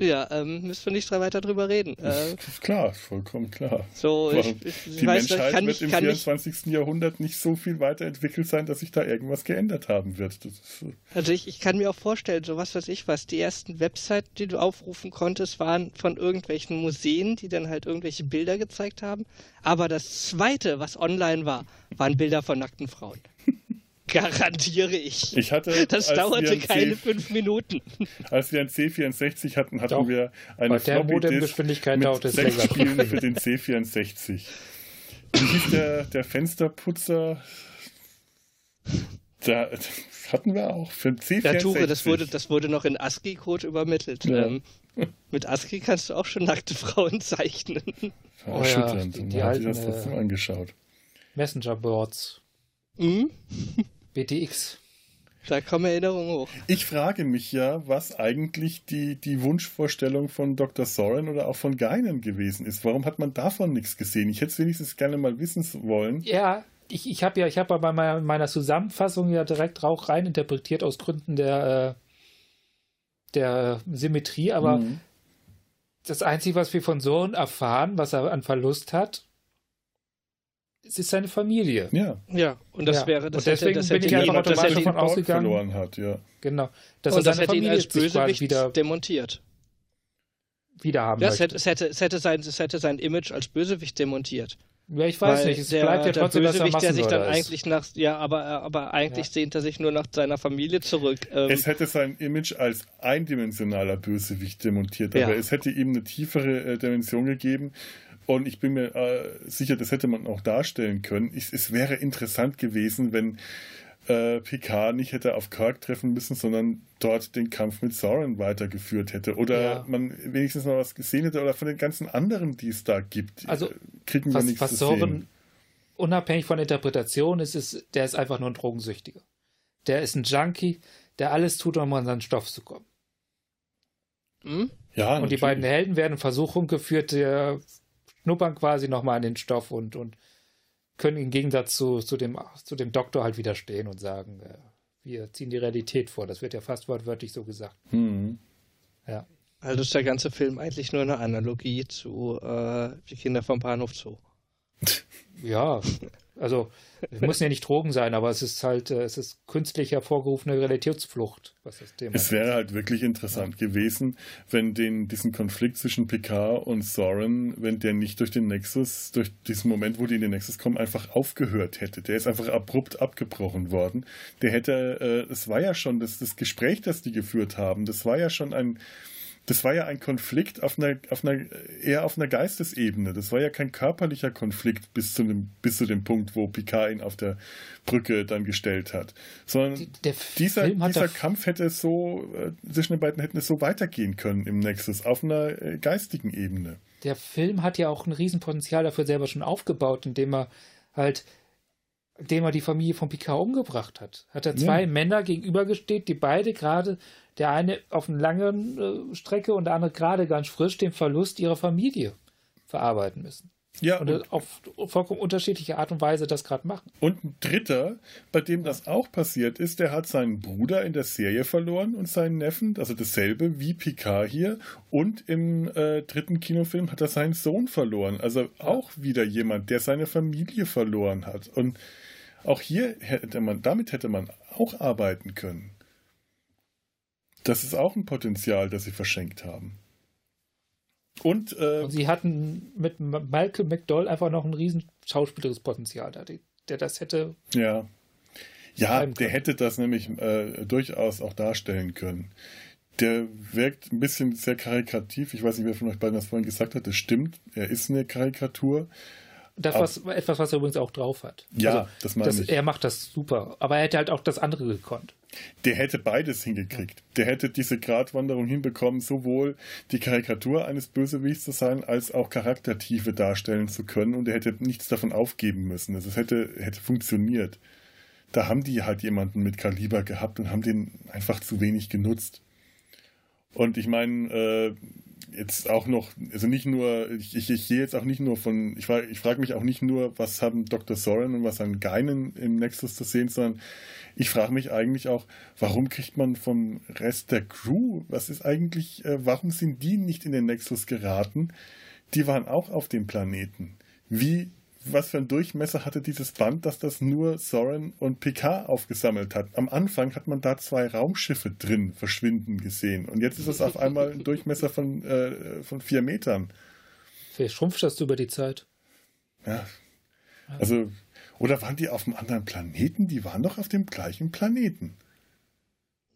Ja, ähm, müssen wir nicht weiter drüber reden. Äh, klar, vollkommen klar. So, ich, ich, die weiß, Menschheit wird mich, im 24. Mich, Jahrhundert nicht so viel weiterentwickelt sein, dass sich da irgendwas geändert haben wird. Ist, äh, also ich, ich kann mir auch vorstellen, so was weiß ich was, die ersten Webseiten, die du aufrufen konntest, waren von irgendwelchen Museen, die dann halt irgendwelche Bilder gezeigt haben. Aber das zweite, was online war, waren Bilder von nackten Frauen. Garantiere ich. ich hatte, das dauerte keine C fünf Minuten. Als wir ein C64 hatten, hatten Doch. wir eine Bei der Modemgeschwindigkeit mit sechs Spielen für den C64. Wie hieß der, der Fensterputzer? Da hatten wir auch für den C64. Ja, Ture, das wurde, das wurde noch in ASCII-Code übermittelt. Ja. Ähm, mit ASCII kannst du auch schon nackte Frauen zeichnen. Oh ja, die, die, die das trotzdem äh, angeschaut. Messenger-Boards. Mhm. BTX. Da kommen Erinnerungen hoch. Ich frage mich ja, was eigentlich die, die Wunschvorstellung von Dr. Soren oder auch von Geinen gewesen ist. Warum hat man davon nichts gesehen? Ich hätte es wenigstens gerne mal wissen wollen. Ja, ich, ich habe ja, ich habe bei meiner, meiner, Zusammenfassung ja direkt auch reininterpretiert aus Gründen der, äh, der Symmetrie, aber mhm. das Einzige, was wir von Soren erfahren, was er an Verlust hat, es ist seine Familie. Ja. Ja, und das ja. wäre das und deswegen hätte, das bin ich einfach automatisch davon ausgegangen. verloren hat, ja. Genau. Dass und das hätte Familie ihn als Bösewicht wieder demontiert. Wieder haben ja, es hätte, es, hätte, es, hätte sein, es hätte sein Image als Bösewicht demontiert. Ja, ich weiß Weil nicht. Es der, bleibt ja trotzdem, der Bösewicht, dass er der sich dann eigentlich nach, ja, aber, aber eigentlich ja. sehnt er sich nur nach seiner Familie zurück. Ähm, es hätte sein Image als eindimensionaler Bösewicht demontiert, aber ja. es hätte ihm eine tiefere äh, Dimension gegeben, und ich bin mir äh, sicher, das hätte man auch darstellen können. Ich, es wäre interessant gewesen, wenn äh, Picard nicht hätte auf Kirk treffen müssen, sondern dort den Kampf mit Soren weitergeführt hätte. Oder ja. man wenigstens mal was gesehen hätte oder von den ganzen anderen, die es da gibt. Also äh, kriegen was, wir nichts was zu Soren, sehen. unabhängig von Interpretation ist, ist, der ist einfach nur ein Drogensüchtiger. Der ist ein Junkie, der alles tut, um an seinen Stoff zu kommen. Hm? Ja, und natürlich. die beiden Helden werden in Versuchung geführt, schnuppern quasi nochmal an den Stoff und, und können im Gegensatz zu, zu, dem, zu dem Doktor halt widerstehen und sagen, äh, wir ziehen die Realität vor. Das wird ja fast wortwörtlich so gesagt. Mhm. Ja. Also ist der ganze Film eigentlich nur eine Analogie zu äh, Die Kinder vom Bahnhof Zoo. Ja, also es müssen ja nicht Drogen sein, aber es ist halt, äh, es ist künstlich hervorgerufene Realitätsflucht, was das Thema Es wäre halt wirklich interessant ja. gewesen, wenn den, diesen Konflikt zwischen Picard und Soren, wenn der nicht durch den Nexus, durch diesen Moment, wo die in den Nexus kommen, einfach aufgehört hätte. Der ist einfach abrupt abgebrochen worden. Der hätte, äh, es war ja schon das, das Gespräch, das die geführt haben, das war ja schon ein, das war ja ein Konflikt auf einer, auf einer, eher auf einer Geistesebene. Das war ja kein körperlicher Konflikt bis zu dem, bis zu dem Punkt, wo Picard ihn auf der Brücke dann gestellt hat. Sondern der dieser, dieser Kampf hätte es so, äh, zwischen den beiden hätten es so weitergehen können im Nexus, auf einer äh, geistigen Ebene. Der Film hat ja auch ein Riesenpotenzial dafür selber schon aufgebaut, indem er halt indem er die Familie von Picard umgebracht hat. Hat er zwei ja. Männer gegenübergestellt, die beide gerade der eine auf einer langen äh, Strecke und der andere gerade ganz frisch den Verlust ihrer Familie verarbeiten müssen. Ja, und, und auf vollkommen unterschiedliche Art und Weise das gerade machen. Und ein dritter, bei dem das auch passiert ist, der hat seinen Bruder in der Serie verloren und seinen Neffen, also dasselbe wie Picard hier. Und im äh, dritten Kinofilm hat er seinen Sohn verloren. Also auch wieder jemand, der seine Familie verloren hat. Und auch hier hätte man, damit hätte man auch arbeiten können. Das ist auch ein Potenzial, das sie verschenkt haben. Und, äh, und sie hatten mit Malcolm McDowell einfach noch ein riesen schauspielerisches Potenzial, der, der das hätte. Ja. Ja, der hätte das nämlich äh, durchaus auch darstellen können. Der wirkt ein bisschen sehr karikativ. Ich weiß nicht, wer von euch beiden das vorhin gesagt hat. Das stimmt. Er ist eine Karikatur. Das was, etwas, was er übrigens auch drauf hat. Ja, also, das meine das, ich. Er macht das super. Aber er hätte halt auch das andere gekonnt. Der hätte beides hingekriegt. Der hätte diese Gratwanderung hinbekommen, sowohl die Karikatur eines Bösewichts zu sein, als auch Charaktertiefe darstellen zu können. Und er hätte nichts davon aufgeben müssen. Also es hätte, hätte funktioniert. Da haben die halt jemanden mit Kaliber gehabt und haben den einfach zu wenig genutzt. Und ich meine, äh, jetzt auch noch, also nicht nur, ich, ich, ich gehe jetzt auch nicht nur von, ich, ich frage mich auch nicht nur, was haben Dr. Soren und was haben Geinen im Nexus zu sehen, sondern ich frage mich eigentlich auch, warum kriegt man vom Rest der Crew, was ist eigentlich, äh, warum sind die nicht in den Nexus geraten? Die waren auch auf dem Planeten. Wie was für ein Durchmesser hatte dieses Band, dass das nur Soren und Picard aufgesammelt hat. Am Anfang hat man da zwei Raumschiffe drin verschwinden gesehen und jetzt ist es auf einmal ein Durchmesser von, äh, von vier Metern. Vielleicht schrumpft das über die Zeit. Ja. Also, oder waren die auf einem anderen Planeten? Die waren doch auf dem gleichen Planeten.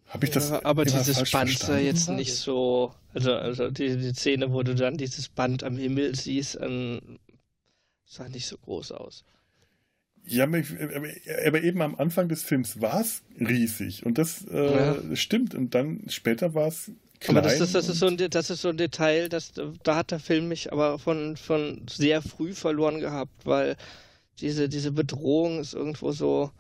Habe ich das? Ja, aber dieses Band sah jetzt nicht so. Also, also die, die Szene, wo du dann dieses Band am Himmel siehst, an, sah nicht so groß aus. Ja, aber eben am Anfang des Films war es riesig und das äh, ja. stimmt. Und dann später war es klein. Aber das, das, das, ist so ein, das ist so ein Detail, das, da hat der Film mich aber von, von sehr früh verloren gehabt, weil diese, diese Bedrohung ist irgendwo so,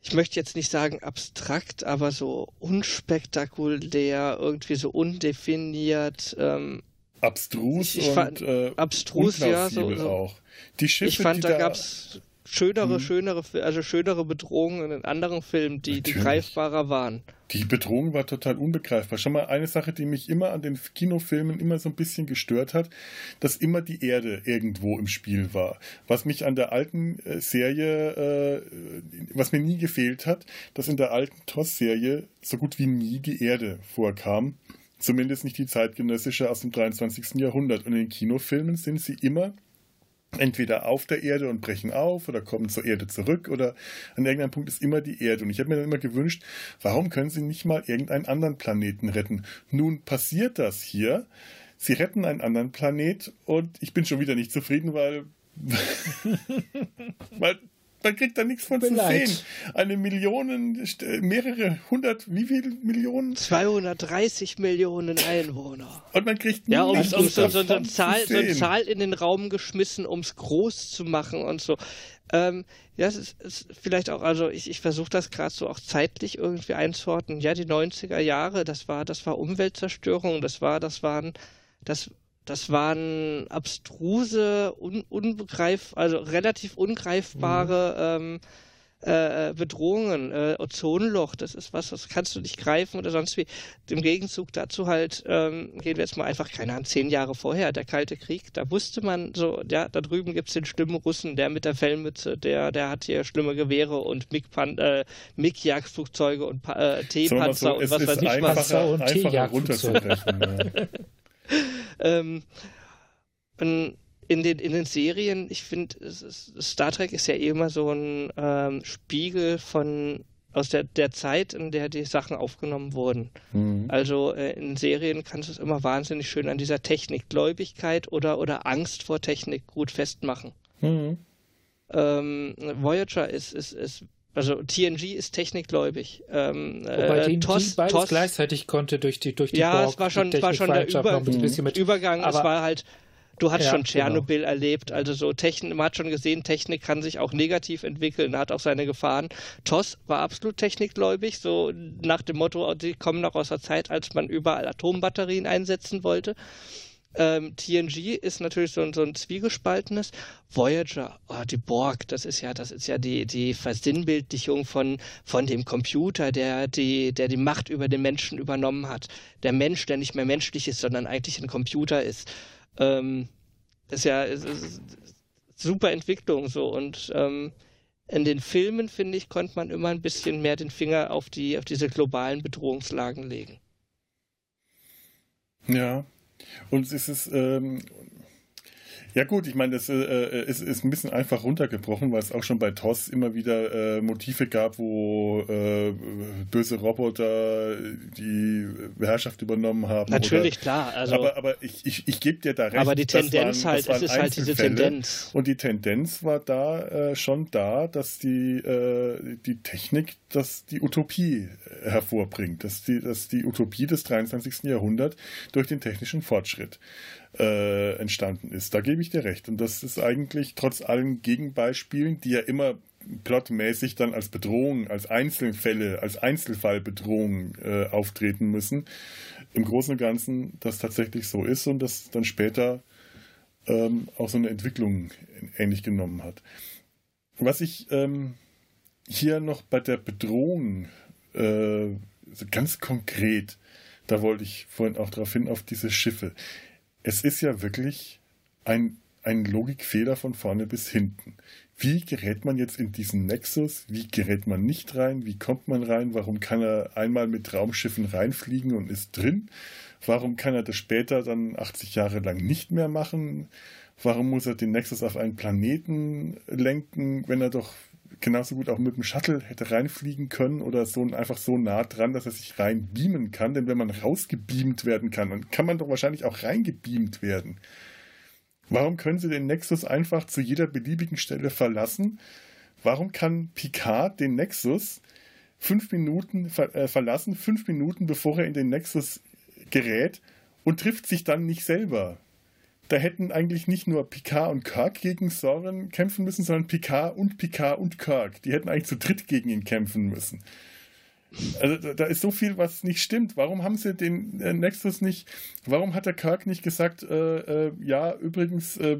ich möchte jetzt nicht sagen abstrakt, aber so unspektakulär, irgendwie so undefiniert. Ähm, abstrus ich, ich fand, und äh, abstrus, ja, so, so. auch. Die Schiffe, ich fand, da, da gab's schönere, hm. schönere, also schönere Bedrohungen in anderen Filmen, die, die greifbarer waren. Die Bedrohung war total unbegreifbar. Schon mal eine Sache, die mich immer an den Kinofilmen immer so ein bisschen gestört hat, dass immer die Erde irgendwo im Spiel war. Was mich an der alten äh, Serie, äh, was mir nie gefehlt hat, dass in der alten TOS-Serie so gut wie nie die Erde vorkam. Zumindest nicht die zeitgenössische aus dem 23. Jahrhundert. Und in den Kinofilmen sind sie immer entweder auf der Erde und brechen auf oder kommen zur Erde zurück oder an irgendeinem Punkt ist immer die Erde. Und ich habe mir dann immer gewünscht, warum können sie nicht mal irgendeinen anderen Planeten retten? Nun passiert das hier. Sie retten einen anderen Planet und ich bin schon wieder nicht zufrieden, weil, weil man kriegt da nichts von zu sehen. Eine Million, mehrere hundert, wie viele Millionen? 230 Millionen Einwohner. Und man kriegt ja, um, um so, so, so, eine Zahl, so eine Zahl in den Raum geschmissen, um es groß zu machen und so. Ähm, ja, es ist, ist, vielleicht auch, also ich, ich versuche das gerade so auch zeitlich irgendwie einzuordnen. Ja, die 90er Jahre, das war, das war Umweltzerstörung, das war, das waren, das das waren abstruse, un, unbegreif, also relativ ungreifbare mhm. ähm, äh, Bedrohungen. Äh, Ozonloch, das ist was, das kannst du nicht greifen oder sonst wie. Im Gegenzug dazu halt, ähm, gehen wir jetzt mal einfach, keine Ahnung, zehn Jahre vorher, der Kalte Krieg, da wusste man so, ja, da drüben gibt's den schlimmen Russen, der mit der Fellmütze, der, der hat hier schlimme Gewehre und MiG-Jagdflugzeuge äh, und äh, T-Panzer so, und was weiß ich was. Und einfacher runterzubrechen. ja. ähm, in den, in den Serien, ich finde, Star Trek ist ja immer so ein ähm, Spiegel von aus der, der Zeit, in der die Sachen aufgenommen wurden. Mhm. Also äh, in Serien kannst du es immer wahnsinnig schön an dieser Technikgläubigkeit oder, oder Angst vor Technik gut festmachen. Mhm. Ähm, Voyager ist, ist, ist also TNG ist technikgläubig. Ähm, Wobei äh, TNG TOS, beides TOS, gleichzeitig konnte durch die durch die Ja, Borg, es war schon, war schon der Über, Übergang. Aber es war halt Du hast Ja, schon genau. Tschernobyl erlebt, also so Technik, man hat schon gesehen, Technik kann sich auch negativ entwickeln, hat auch seine Gefahren. TOS war absolut technikgläubig, so nach dem Motto, die kommen noch aus der Zeit, als man überall Atombatterien einsetzen wollte. Ähm, TNG ist natürlich so ein, so ein zwiegespaltenes. Voyager, oh, die Borg, das ist ja, das ist ja die, die Versinnbildlichung von, von dem Computer, der die, der die Macht über den Menschen übernommen hat. Der Mensch, der nicht mehr menschlich ist, sondern eigentlich ein Computer ist. Ähm, ist ja ist, ist super Entwicklung so und ähm, in den Filmen, finde ich, konnte man immer ein bisschen mehr den Finger auf die, auf diese globalen Bedrohungslagen legen. Ja. Und es ist, ähm, ja gut, ich meine, das äh, äh, ist, ist ein bisschen einfach runtergebrochen, weil es auch schon bei TOS immer wieder äh, Motive gab, wo äh, böse Roboter die Herrschaft übernommen haben. Natürlich, oder, klar. Also, aber aber ich, ich, ich gebe dir da recht. aber die Tendenz waren, halt, es ist halt diese. Tendenz. Und die Tendenz war da äh, schon da, dass die, äh, die Technik, dass die Utopie äh, hervorbringt, dass die, dass die Utopie des 23. Jahrhunderts durch den technischen Fortschritt äh, entstanden ist. Da gebe ich dir recht. Und das ist eigentlich trotz allen Gegenbeispielen, die ja immer plotmäßig dann als Bedrohung, als Einzelfälle, als Einzelfallbedrohung äh, auftreten müssen, im Großen und Ganzen das tatsächlich so ist und das dann später ähm, auch so eine Entwicklung ähnlich genommen hat. Was ich ähm, hier noch bei der Bedrohung äh, ganz konkret, da wollte ich vorhin auch darauf hin, auf diese Schiffe. Es ist ja wirklich ein, ein Logikfehler von vorne bis hinten. Wie gerät man jetzt in diesen Nexus? Wie gerät man nicht rein? Wie kommt man rein? Warum kann er einmal mit Raumschiffen reinfliegen und ist drin? Warum kann er das später dann 80 Jahre lang nicht mehr machen? Warum muss er den Nexus auf einen Planeten lenken, wenn er doch genauso gut auch mit dem Shuttle hätte reinfliegen können oder so einfach so nah dran, dass er sich rein beamen kann? Denn wenn man rausgebeamt werden kann, dann kann man doch wahrscheinlich auch reingebeamt werden. Warum können sie den Nexus einfach zu jeder beliebigen Stelle verlassen? Warum kann Picard den Nexus fünf Minuten ver äh, verlassen, fünf Minuten bevor er in den Nexus gerät und trifft sich dann nicht selber? Da hätten eigentlich nicht nur Picard und Kirk gegen Soren kämpfen müssen, sondern Picard und Picard und Kirk. Die hätten eigentlich zu dritt gegen ihn kämpfen müssen. Also da, ist so viel, was nicht stimmt. Warum haben sie den äh, Nexus nicht, warum hat der Kirk nicht gesagt, äh, äh, ja, übrigens, äh,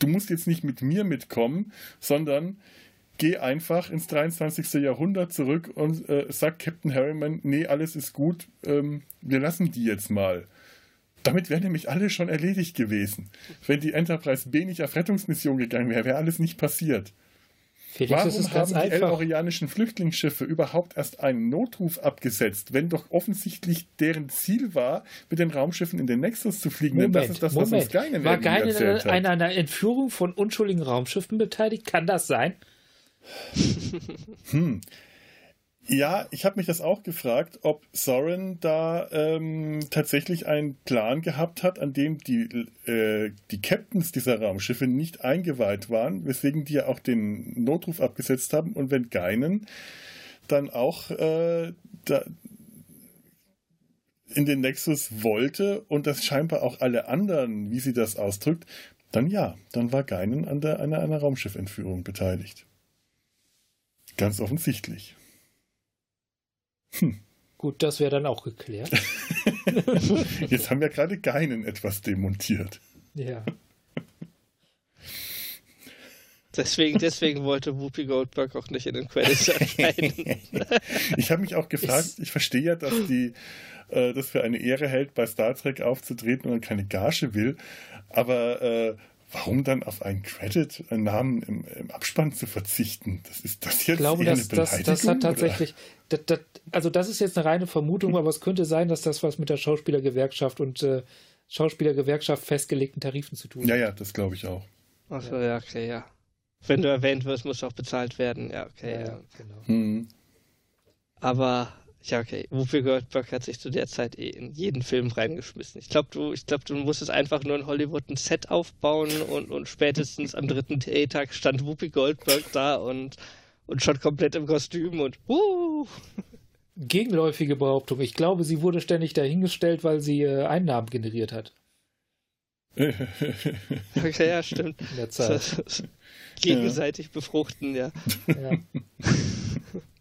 du musst jetzt nicht mit mir mitkommen, sondern geh einfach ins 23. Jahrhundert zurück und äh, sag Captain Harriman, nee, alles ist gut, ähm, wir lassen die jetzt mal. Damit wären nämlich alle schon erledigt gewesen. Wenn die Enterprise B nicht auf Rettungsmission gegangen wäre, wäre alles nicht passiert. Felix, Warum haben die elorianischen Flüchtlingsschiffe überhaupt erst einen Notruf abgesetzt, wenn doch offensichtlich deren Ziel war, mit den Raumschiffen in den Nexus zu fliegen? Denn das ist das, was uns Geinen War Geinen hat. an einer Entführung von unschuldigen Raumschiffen beteiligt? Kann das sein? Hm. Ja, ich habe mich das auch gefragt, ob Soren da ähm, tatsächlich einen Plan gehabt hat, an dem die, äh, die Captains dieser Raumschiffe nicht eingeweiht waren, weswegen die ja auch den Notruf abgesetzt haben und wenn Geinen dann auch äh, da in den Nexus wollte und das scheinbar auch alle anderen, wie sie das ausdrückt, dann ja, dann war Geinen an der, einer, einer Raumschiffentführung beteiligt. Ganz offensichtlich. Hm. Gut, das wäre dann auch geklärt. Jetzt haben wir gerade Geinen etwas demontiert. ja. Deswegen, deswegen wollte Whoopi Goldberg auch nicht in den Credits erscheinen. Ich habe mich auch gefragt, ich verstehe ja, dass die äh, das für eine Ehre hält, bei Star Trek aufzutreten und keine Gage will, aber äh, warum dann auf einen Credit, einen Namen im, im Abspann zu verzichten? Das ist das jetzt Ich glaube, eher das, eine das, Beleidigung? das hat tatsächlich, das, das, also das ist jetzt eine reine Vermutung, aber es könnte sein, dass das was mit der Schauspielergewerkschaft und äh, Schauspielergewerkschaft festgelegten Tarifen zu tun Ja, hat. ja, das glaube ich auch. Achso, ja, okay, ja. Wenn du erwähnt wirst, muss auch bezahlt werden. Ja, okay, Ja, ja. genau. Hm. Aber, ja, okay. Whoopi Goldberg hat sich zu der Zeit eh in jeden Film reingeschmissen. Ich glaube, du, ich glaub, du musstest einfach nur in Hollywood ein Set aufbauen und, und spätestens am dritten Drehtag stand Whoopi Goldberg da und, und schon komplett im Kostüm und uh, Gegenläufige Behauptung. Ich glaube, sie wurde ständig dahingestellt, weil sie äh, Einnahmen generiert hat. okay, ja, stimmt. In der Zeit. Gegenseitig befruchten, ja. Ja.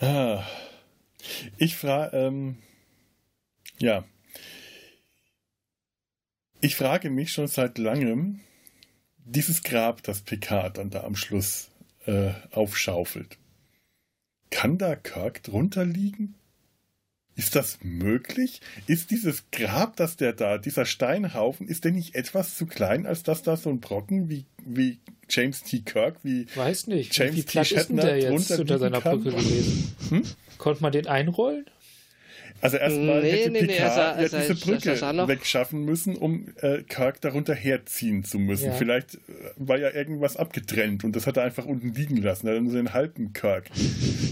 Ah. Ich frage, ähm, ja. Ich frage mich schon seit langem, dieses Grab, das Picard dann da am Schluss äh, aufschaufelt, kann da Kirk drunter liegen? Ist das möglich? Ist dieses Grab, das der da, dieser Steinhaufen, ist der nicht etwas zu klein, als dass da so ein Brocken wie, wie James T. Kirk, wie Weiß nicht. James Wie T. platt ist der Shatner jetzt unter seiner kann? Brücke gewesen? Hm? Konnte man den einrollen? Also erstmal Nee, hätte nee, nee, Picard er sah- ja er sah- diese er Brücke noch- wegschaffen müssen, um äh, Kirk darunter herziehen zu müssen. Ja. Vielleicht äh, war ja irgendwas abgetrennt und das hat er einfach unten liegen lassen. Er hat nur den halben Kirk.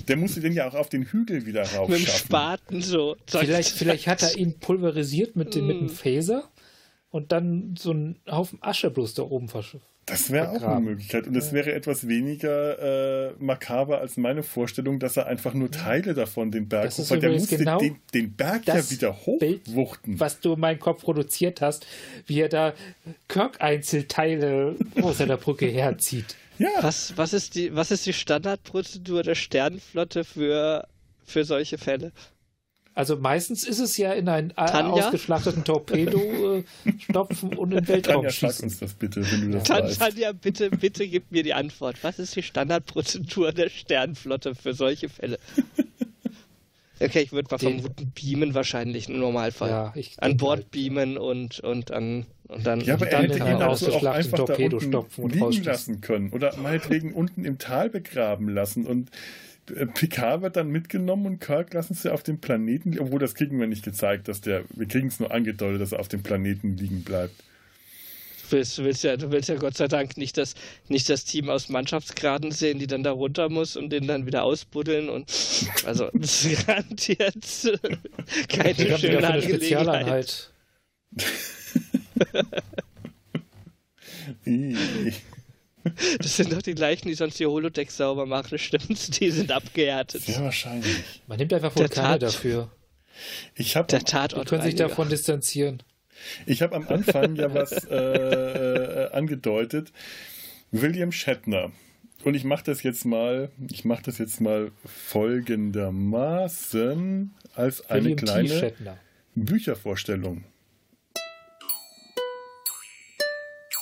Der musste den ja auch auf den Hügel wieder Mit dem raufschaffen. Spaten so. Vielleicht, vielleicht hat er ihn pulverisiert mit dem, mit dem Phaser und dann so einen Haufen Asche bloß da oben verschifft. Das wäre auch eine. Möglichkeit. Und es wäre etwas weniger äh, makaber als meine Vorstellung, dass er einfach nur Teile davon den Berg Das ist hoch, weil der musste genau den, den Berg ja wieder Bild, hochwuchten. was du in meinem Kopf produziert hast, wie er da Kirk-Einzelteile aus seiner Brücke herzieht. Ja, Was, was, ist die, was ist die Standardprozedur der Sternenflotte für, für solche Fälle? Also meistens ist es ja in einen äh, Tanja? ausgeschlachteten Torpedo äh, stopfen und in den Weltraum Tanja, sag schießen. uns das bitte, wenn du das Tan weißt. Tanja, bitte, bitte gib mir die Antwort. Was ist die Standardprozedur der Sternenflotte für solche Fälle? Okay, ich würde mal Den- vermuten, beamen wahrscheinlich im Normalfall. Ja, ich an Bord halt. beamen und, und, an, und dann. Ja, aber Und er dann hätte in ihn dazu auch ausgeschlachteten einfach da Torpedo unten stopfen und liegen rausschießen. lassen können. Oder meinetwegen unten im Tal begraben lassen. Und Picard wird dann mitgenommen und Kirk lassen sie auf dem Planeten, obwohl das kriegen wir nicht gezeigt, dass der, wir kriegen es nur angedeutet, dass er auf dem Planeten liegen bleibt. Du willst, willst ja, du willst ja Gott sei Dank nicht das, nicht das Team aus Mannschaftsgraden sehen, die dann da runter muss und den dann wieder ausbuddeln und also das ist garantiert keine Ich schöne Angelegenheit. Spezialeinheit. Das sind doch die gleichen, die sonst die Holodecks sauber machen, stimmt's? Die sind abgehärtet. Sehr wahrscheinlich. Man nimmt einfach Der Vulkane Tat- dafür. Ich habe Der Die Tatort. können sich davon distanzieren. Ich habe am Anfang ja was äh, äh, angedeutet. William Shatner. Und ich mache das jetzt mal, ich mache das jetzt mal folgendermaßen als eine William kleine. Büchervorstellung.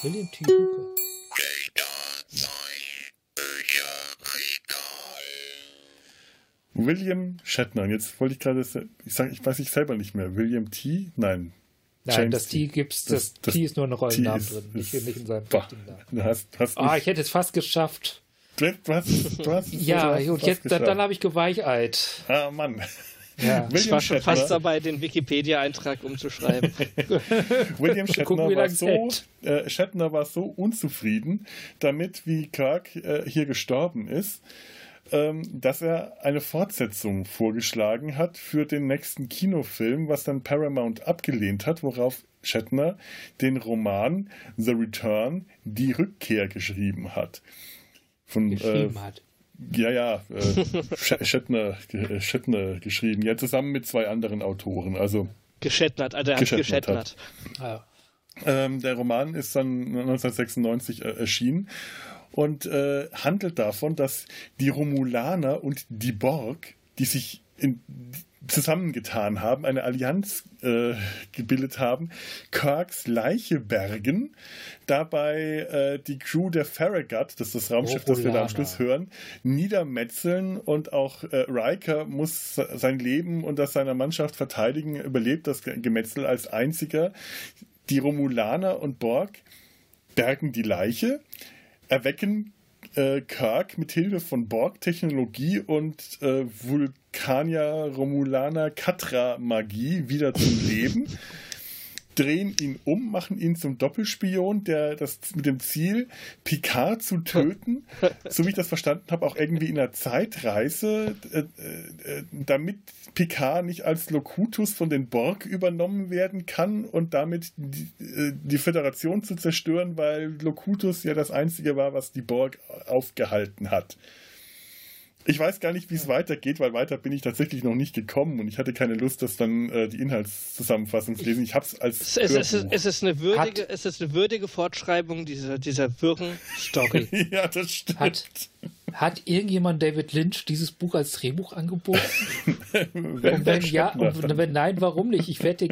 William T. Hooker. William Shatner. Und jetzt wollte ich gerade, ich sage, ich weiß ich selber nicht mehr. William T. Nein. Nein, James das T gibt's, das, Das- T ist nur ein Rollennamen ist- drin, nicht, ist- nicht in seinem du hast, hast Ah, nicht- ich hätte es fast geschafft. du hast, du hast, du Ja, hast und jetzt, dann, dann geschafft. habe ich geweiheit. Ah, Mann. Ja. Ich war schon fast dabei, den Wikipedia-Eintrag umzuschreiben. William Shatner Gucken, war, so, äh, Shatner war so unzufrieden damit, wie Kirk äh, hier gestorben ist, dass er eine Fortsetzung vorgeschlagen hat für den nächsten Kinofilm, was dann Paramount abgelehnt hat, worauf Shatner den Roman The Return, die Rückkehr geschrieben hat. Von, äh, geschrieben hat. ja, ja, äh, Shatner, äh, Shatner geschrieben, ja, zusammen mit zwei anderen Autoren. Also Geschettnert, also er hat Geschettert geschettert. Ja. Ähm, der Roman ist dann 1996 äh, erschienen und äh, handelt davon, dass die Romulaner und die Borg, die sich in, zusammengetan haben, eine Allianz äh, gebildet haben, Kirks Leiche bergen, dabei äh, die Crew der Farragut, das ist das Raumschiff, das wir da am Romulaner. Schluss hören, niedermetzeln und auch äh, Riker muss sein Leben und das seiner Mannschaft verteidigen, überlebt das Ge- Gemetzel als einziger. Die Romulaner und Borg bergen die Leiche, erwecken äh, Kirk mit Hilfe von Borg-Technologie und äh, Vulkanier, Romulaner, Katra-Magie wieder zum Leben, drehen ihn um, machen ihn zum Doppelspion, der das mit dem Ziel, Picard zu töten, so wie ich das verstanden habe, auch irgendwie in einer Zeitreise, äh, äh, damit Picard nicht als Locutus von den Borg übernommen werden kann und damit die, äh, die Föderation zu zerstören, weil Locutus ja das einzige war, was die Borg aufgehalten hat. Ich weiß gar nicht, wie es weitergeht, weil weiter bin ich tatsächlich noch nicht gekommen und ich hatte keine Lust, das dann äh, die Inhaltszusammenfassung zu lesen. Ich habe es als. Es, es, es, ist, es, ist eine würdige, es ist eine würdige Fortschreibung dieser, dieser wirren Story. ja, das stimmt. Hat, hat irgendjemand David Lynch dieses Buch als Drehbuch angeboten? wenn, und wenn ja, und wenn nein, warum nicht? Ich, wette,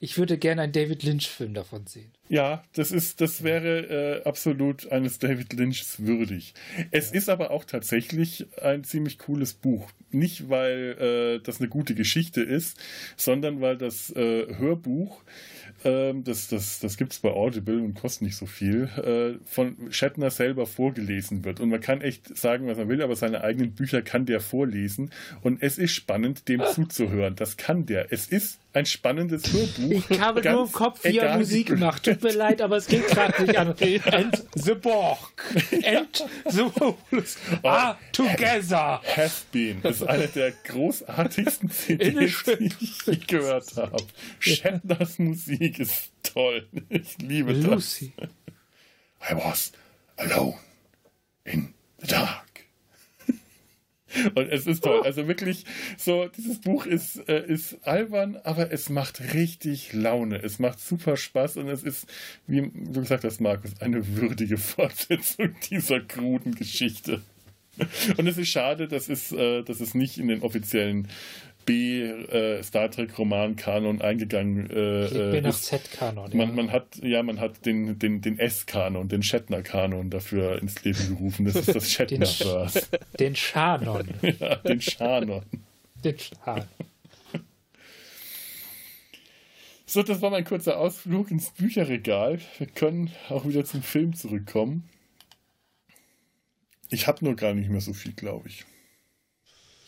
ich würde gerne einen David Lynch-Film davon sehen. Ja, das ist, das wäre äh, absolut eines David Lynchs würdig. Es ja. ist aber auch tatsächlich ein ziemlich cooles Buch. Nicht, weil äh, das eine gute Geschichte ist, sondern weil das äh, Hörbuch ähm, das, das, das gibt es bei Audible und kostet nicht so viel, äh, von Shatner selber vorgelesen wird. Und man kann echt sagen, was man will, aber seine eigenen Bücher kann der vorlesen. Und es ist spannend, dem zuzuhören. Das kann der. Es ist ein spannendes Hörbuch. Ich habe nur im Kopf, wie er Musik macht. Tut mir leid, aber es geht gerade nicht an. And the Borg. And the Wolves are together. Has been. Das ist eine der großartigsten CDs, die ich gehört habe. Shatners Musik ist toll. Ich liebe Lucy. das. I was alone in the dark. Und es ist toll. Also wirklich so, dieses Buch ist, äh, ist albern, aber es macht richtig Laune. Es macht super Spaß und es ist, wie du gesagt hast, Markus, eine würdige Fortsetzung dieser kruden Geschichte. Und es ist schade, dass es, äh, dass es nicht in den offiziellen B äh, Star Trek Roman Kanon eingegangen äh, ich bin nach Z Kanon. Ja. Man, man hat ja man hat den den den S Kanon, den Shatner Kanon dafür ins Leben gerufen. Das ist das Shatner Verse. Den Schanon. ja, den Schanon. den Schanon. So, das war mein kurzer Ausflug ins Bücherregal. Wir können auch wieder zum Film zurückkommen. Ich habe nur gar nicht mehr so viel, glaube ich.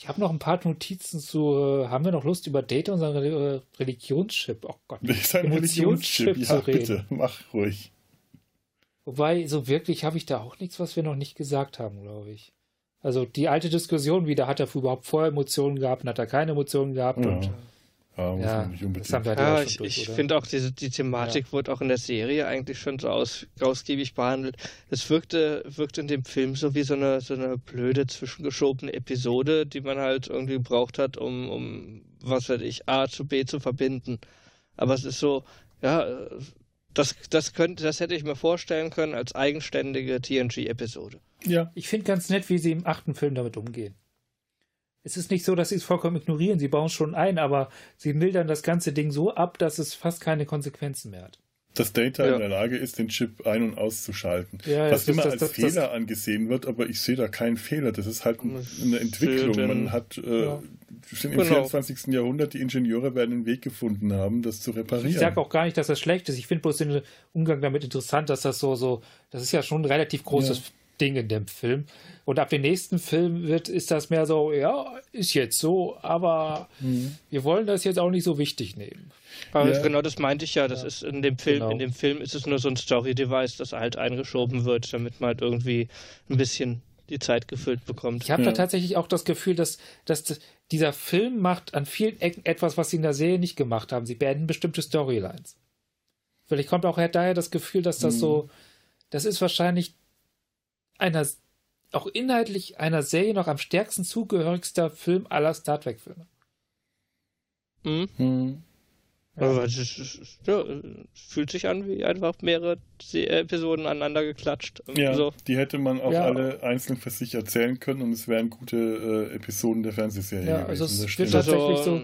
Ich habe noch ein paar Notizen zu. Äh, haben wir noch Lust über Data, unseren Re Religionschip? Oh Gott. Sein Religionschip, ja, zu reden. bitte, mach ruhig. Wobei, so wirklich habe ich da auch nichts, was wir noch nicht gesagt haben, glaube ich. Also die alte Diskussion wieder, hat er überhaupt vorher Emotionen gehabt und hat er keine Emotionen gehabt ja. und ja, muss ja, ja, ich, ich finde auch, diese, die Thematik ja. wurde auch in der Serie eigentlich schon so aus, ausgiebig behandelt. Es wirkte, wirkte in dem Film so wie so eine, so eine blöde, zwischengeschobene Episode, die man halt irgendwie gebraucht hat, um, um, was weiß ich, A zu B zu verbinden. Aber es ist so, ja, das, das, könnte, das hätte ich mir vorstellen können als eigenständige TNG-Episode. Ja. Ich finde ganz nett, wie sie im achten Film damit umgehen es ist nicht so, dass sie es vollkommen ignorieren. Sie bauen es schon ein, aber sie mildern das ganze Ding so ab, dass es fast keine Konsequenzen mehr hat. Dass Data ja. in der Lage ist, den Chip ein- und auszuschalten. Ja, was immer das, als das, Fehler das, angesehen wird, aber ich sehe da keinen Fehler. Das ist halt eine Entwicklung. Man hat äh, ja. im genau. 24. Jahrhundert, die Ingenieure werden einen Weg gefunden haben, das zu reparieren. Ich sage auch gar nicht, dass das schlecht ist. Ich finde bloß den Umgang damit interessant, dass das so, so, das ist ja schon ein relativ großes Ding in dem Film. Und ab dem nächsten Film wird, ist das mehr so, ja, ist jetzt so, aber mhm. wir wollen das jetzt auch nicht so wichtig nehmen. Ja. Genau, das meinte ich ja. Das ja. ist in dem Film, genau. in dem Film ist es nur so ein Story-Device, das halt eingeschoben wird, damit man halt irgendwie ein bisschen die Zeit gefüllt bekommt. Ich habe ja. da tatsächlich auch das Gefühl, dass, dass dieser Film macht an vielen Ecken etwas, was sie in der Serie nicht gemacht haben. Sie beenden bestimmte Storylines. Vielleicht kommt auch daher das Gefühl, dass das mhm. so, das ist wahrscheinlich einer, auch inhaltlich einer Serie noch am stärksten zugehörigster Film aller Star Trek-Filme. Mhm. mhm. Ja. Es, ja, fühlt sich an wie einfach mehrere Episoden aneinander geklatscht. Ja, so. die hätte man auch ja. alle einzeln für sich erzählen können und es wären gute äh, Episoden der Fernsehserie ja, gewesen. Also es wird tatsächlich so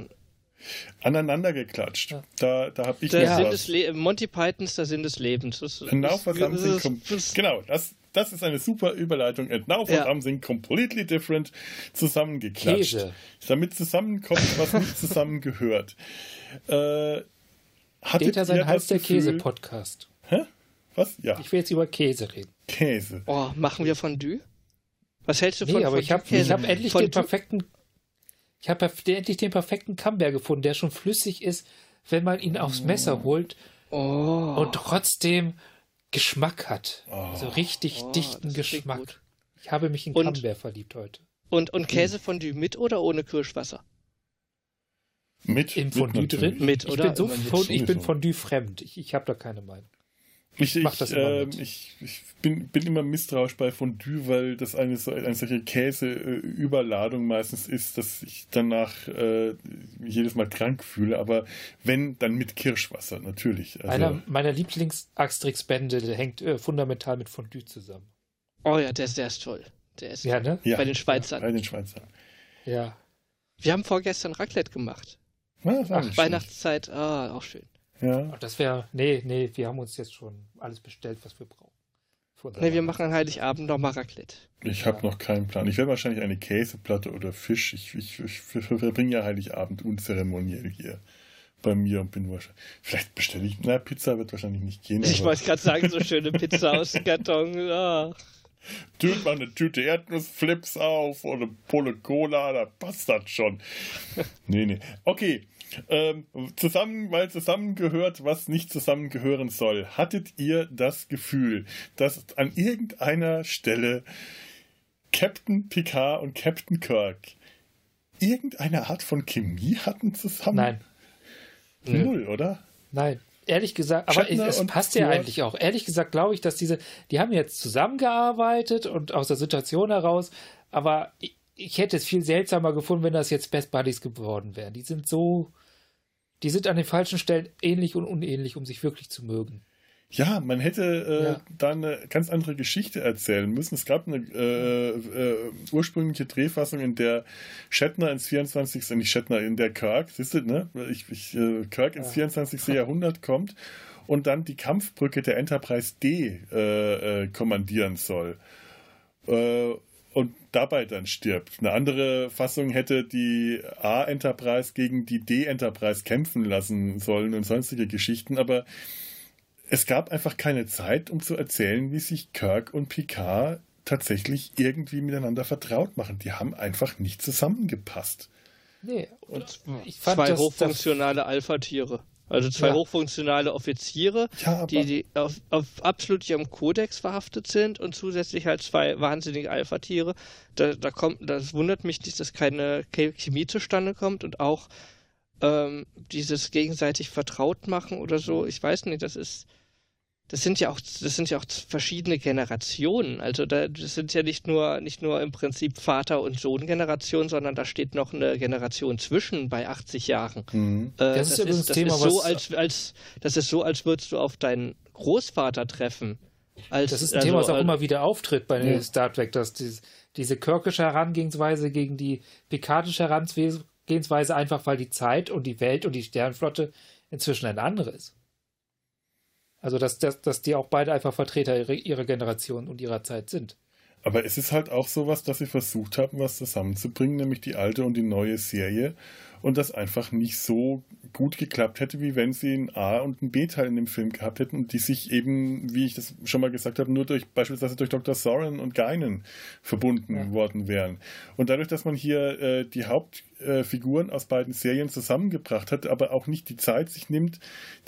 aneinander geklatscht. Ja. Da, da habe ich der Sinn des Le Monty Pythons der Sinn des Lebens. Das, genau, was haben sie genau, das, das ist eine super Überleitung. And now for ja. something completely different zusammengeklatscht. Käse. Damit zusammenkommt, was nicht zusammengehört. Äh, Data sein Hals der Käse-Podcast. Hä? Was? Ja. Ich will jetzt über Käse reden. Käse. Oh, machen wir Fondue? Was hältst du von nee, aber ich habe hab endlich den perfekten ich habe endlich den perfekten Camembert gefunden, der schon flüssig ist, wenn man ihn aufs Messer holt oh. und trotzdem Geschmack hat. Oh. So richtig oh, dichten Geschmack. Ich habe mich in Camembert verliebt heute. Und, und Käsefondue mit oder ohne Kirschwasser? Mit. Im Fondue mit drin? Mit, ich oder? Bin so von, ich bin Fondue fremd. Ich, ich habe da keine Meinung. Ich, ich, das immer äh, ich, ich bin, bin, immer misstrauisch bei Fondue, weil das eine, eine solche Käseüberladung meistens ist, dass ich danach äh, jedes Mal krank fühle. Aber wenn, dann mit Kirschwasser, natürlich. Also, Einer meiner Lieblings-Asterix-Bände hängt äh, fundamental mit Fondue zusammen. Oh ja, der, der ist toll. Der ist ja, ne? bei den Schweizern. Ja, bei den Schweizern. Ja. Wir haben vorgestern Raclette gemacht. Ja, Ach, Weihnachtszeit, ah, auch schön. Ja. Das wäre, nee, nee, wir haben uns jetzt schon alles bestellt, was wir brauchen. Nee, wir machen an Heiligabend nochmal Raclette. Ich habe ja. noch keinen Plan. Ich werde wahrscheinlich eine Käseplatte oder Fisch. Ich, ich, ich verbringe ja Heiligabend unzeremoniell hier bei mir und bin wahrscheinlich. Vielleicht bestelle ich. Na, Pizza wird wahrscheinlich nicht gehen. Ich wollte gerade sagen, so schöne Pizza aus dem Karton. Ach. Tut mal eine Tüte Erdnussflips auf oder eine Pulle Cola, da passt das schon. nee, nee. Okay, ähm, zusammen, weil zusammengehört, was nicht zusammengehören soll. Hattet ihr das Gefühl, dass an irgendeiner Stelle Captain Picard und Captain Kirk irgendeine Art von Chemie hatten zusammen? Nein. Null, oder? Nein. Ehrlich gesagt, aber Shatner es passt ja eigentlich auch. Ehrlich gesagt glaube ich, dass diese, die haben jetzt zusammengearbeitet und aus der Situation heraus, aber ich, ich hätte es viel seltsamer gefunden, wenn das jetzt Best Buddies geworden wären. Die sind so, die sind an den falschen Stellen ähnlich und unähnlich, um sich wirklich zu mögen. Ja, man hätte äh, ja. da eine ganz andere Geschichte erzählen müssen. Es gab eine äh, äh, ursprüngliche Drehfassung, in der Shatner ins 24. nicht Shatner, in der Kirk, siehst du, ne? Ich, ich, äh, Kirk ins ja. 24. Jahrhundert kommt und dann die Kampfbrücke der Enterprise D äh, äh, kommandieren soll. Und dabei dann stirbt. Eine andere Fassung hätte die A-Enterprise gegen die D-Enterprise kämpfen lassen sollen und sonstige Geschichten, aber es gab einfach keine Zeit, um zu erzählen, wie sich Kirk und Picard tatsächlich irgendwie miteinander vertraut machen. Die haben einfach nicht zusammengepasst. Nee, und ich fand zwei das, hochfunktionale Alpha-Tiere. Also zwei ja. hochfunktionale Offiziere, ja, die, die auf, auf, absolut ihrem Kodex verhaftet sind und zusätzlich halt zwei wahnsinnige Alpha-Tiere. Da, da kommt, das wundert mich nicht, dass keine Chemie zustande kommt und auch ähm, dieses gegenseitig vertraut machen oder so. Ich weiß nicht, das ist das sind ja auch, das sind ja auch verschiedene Generationen. Also da, das sind ja nicht nur, nicht nur im Prinzip Vater- und Sohn-Generation, sondern da steht noch eine Generation zwischen bei 80 Jahren. Mhm. Äh, das, das, ist, ist, das Thema, ist so, als, als, das ist so, als würdest du auf deinen Großvater treffen. Als, das ist ein also, Thema, was auch immer wieder auftritt bei ja. Star Trek, dass diese, diese kirkische Herangehensweise gegen die pikardische Herangehensweise einfach, weil die Zeit und die Welt und die Sternflotte inzwischen eine andere ist. Also, dass, dass, dass die auch beide einfach Vertreter ihrer, Generation und ihrer Zeit sind. Aber es ist halt auch sowas, dass sie versucht haben, was zusammenzubringen, nämlich die alte und die neue Serie und das einfach nicht so gut geklappt hätte, wie wenn sie einen A- und einen B-Teil in dem Film gehabt hätten und die sich eben, wie ich das schon mal gesagt habe, nur durch beispielsweise durch Dr. Soren und Geinen verbunden ja. worden wären. Und dadurch, dass man hier äh, die Hauptfiguren äh, aus beiden Serien zusammengebracht hat, aber auch nicht die Zeit sich nimmt,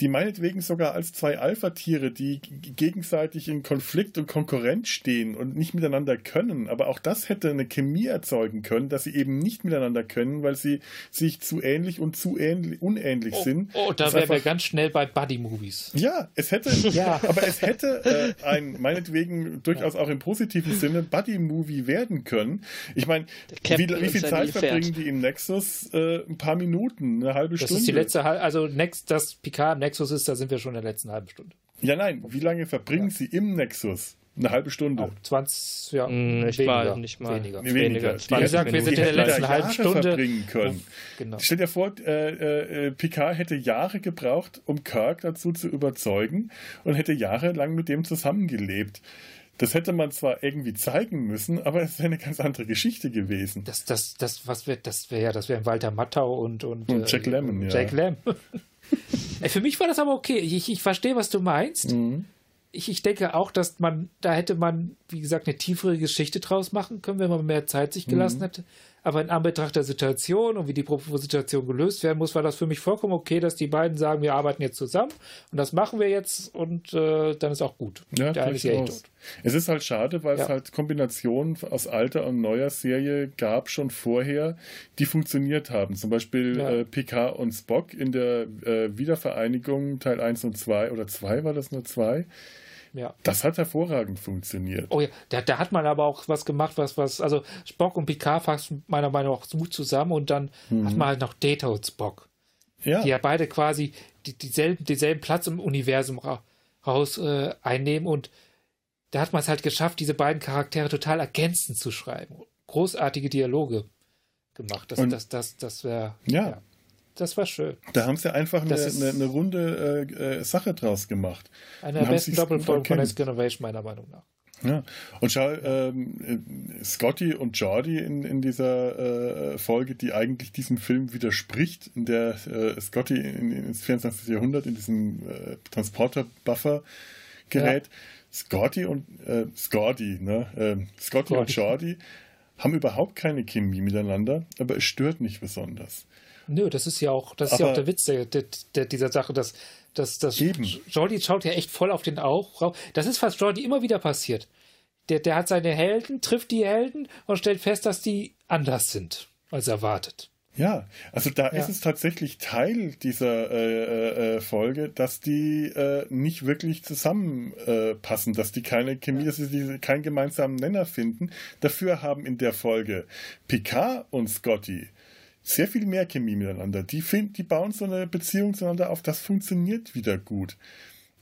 die meinetwegen sogar als zwei Alpha-Tiere, die gegenseitig in Konflikt und Konkurrenz stehen und nicht miteinander können, aber auch das hätte eine Chemie erzeugen können, dass sie eben nicht miteinander können, weil sie sich zu ähnlich und zu ähnlich, unähnlich oh, sind. Oh, da wären wir ganz schnell bei Buddy-Movies. Ja, es hätte, ja. aber es hätte äh, ein, meinetwegen durchaus auch im positiven Sinne Buddy-Movie werden können. Ich meine, wie, wie, viel Zeit verbringen die im Nexus? Äh, ein paar Minuten, eine halbe Stunde. Das ist die letzte, also Next, das Picard im Nexus ist, da sind wir schon in der letzten halben Stunde. Ja, nein, wie lange verbringen ja. sie im Nexus? Eine halbe Stunde. Auch 20, ja. Nicht weniger, mal, nicht mal. Weniger. Nee, weniger. weniger. Wie gesagt, wir sind in der letzten halben Stunde. verbringen können. Genau. Stell dir vor, äh, äh, Picard hätte Jahre gebraucht, um Kirk dazu zu überzeugen und hätte jahrelang mit dem zusammengelebt. Das hätte man zwar irgendwie zeigen müssen, aber es wäre eine ganz andere Geschichte gewesen. Das, das, das, was wird, das wäre ja, das wären Walter Matthau und, und, und Jack äh, Lemmon, ja. Jack Lemmon. Für mich war das aber okay. Ich, ich verstehe, was du meinst. Mhm ich, ich denke auch, dass man, da hätte man, wie gesagt, eine tiefere Geschichte draus machen können, wenn man mehr Zeit sich gelassen mhm. hätte. aber in Anbetracht der Situation und wie die Situation gelöst werden muss, war das für mich vollkommen okay, dass die beiden sagen, wir arbeiten jetzt zusammen und das machen wir jetzt und äh, dann ist auch gut. Ja, der eine ist ja eh tot. Es ist halt schade, weil ja. es halt Kombinationen aus alter und neuer Serie gab schon vorher, die funktioniert haben. Zum Beispiel ja. äh, Picard und Spock in der äh, Wiedervereinigung Teil 1 und 2 oder 2 war das nur 2 ja. Das hat hervorragend funktioniert. Oh ja, da, da, hat man aber auch was gemacht, was, was, also Spock und Picard fassen meiner Meinung nach gut zusammen und dann mhm. hat man halt noch Data und Spock. Ja. Die ja beide quasi die, dieselben, denselben Platz im Universum raus äh, einnehmen und da hat man es halt geschafft, diese beiden Charaktere total ergänzend zu schreiben. Großartige Dialoge gemacht. Das, das, das, das wäre. Ja. ja. Das war schön. Da haben sie einfach eine, eine, eine, runde äh, äh, Sache draus gemacht. Eine der besten Doppelfolgen von Next Generation, meiner Meinung nach. Ja, und schau, ähm, Scotty und Jordi in, in dieser äh, Folge, die eigentlich diesem Film widerspricht, in der äh, Scotty in, in, ins 24. Jahrhundert in diesem äh, Transporter-Buffer gerät. Ja. Scotty und äh, Scotty, ne? Ähm, Scotty und Jordi haben überhaupt keine Chemie miteinander, aber es stört nicht besonders. Nö, das ist ja auch, das ist ja auch der Witz der, der, der, dieser Sache, dass, dass, dass Jordi schaut ja echt voll auf den Auch. Das ist fast Jordi immer wieder passiert. Der, der hat seine Helden, trifft die Helden und stellt fest, dass die anders sind als erwartet. Ja, also da ja. ist es tatsächlich Teil dieser äh, äh, Folge, dass die äh, nicht wirklich zusammenpassen, dass die keine Chemie, dass sie keinen gemeinsamen Nenner finden. Dafür haben in der Folge Picard und Scotty sehr viel mehr Chemie miteinander. Die, find, die bauen so eine Beziehung zueinander auf, das funktioniert wieder gut.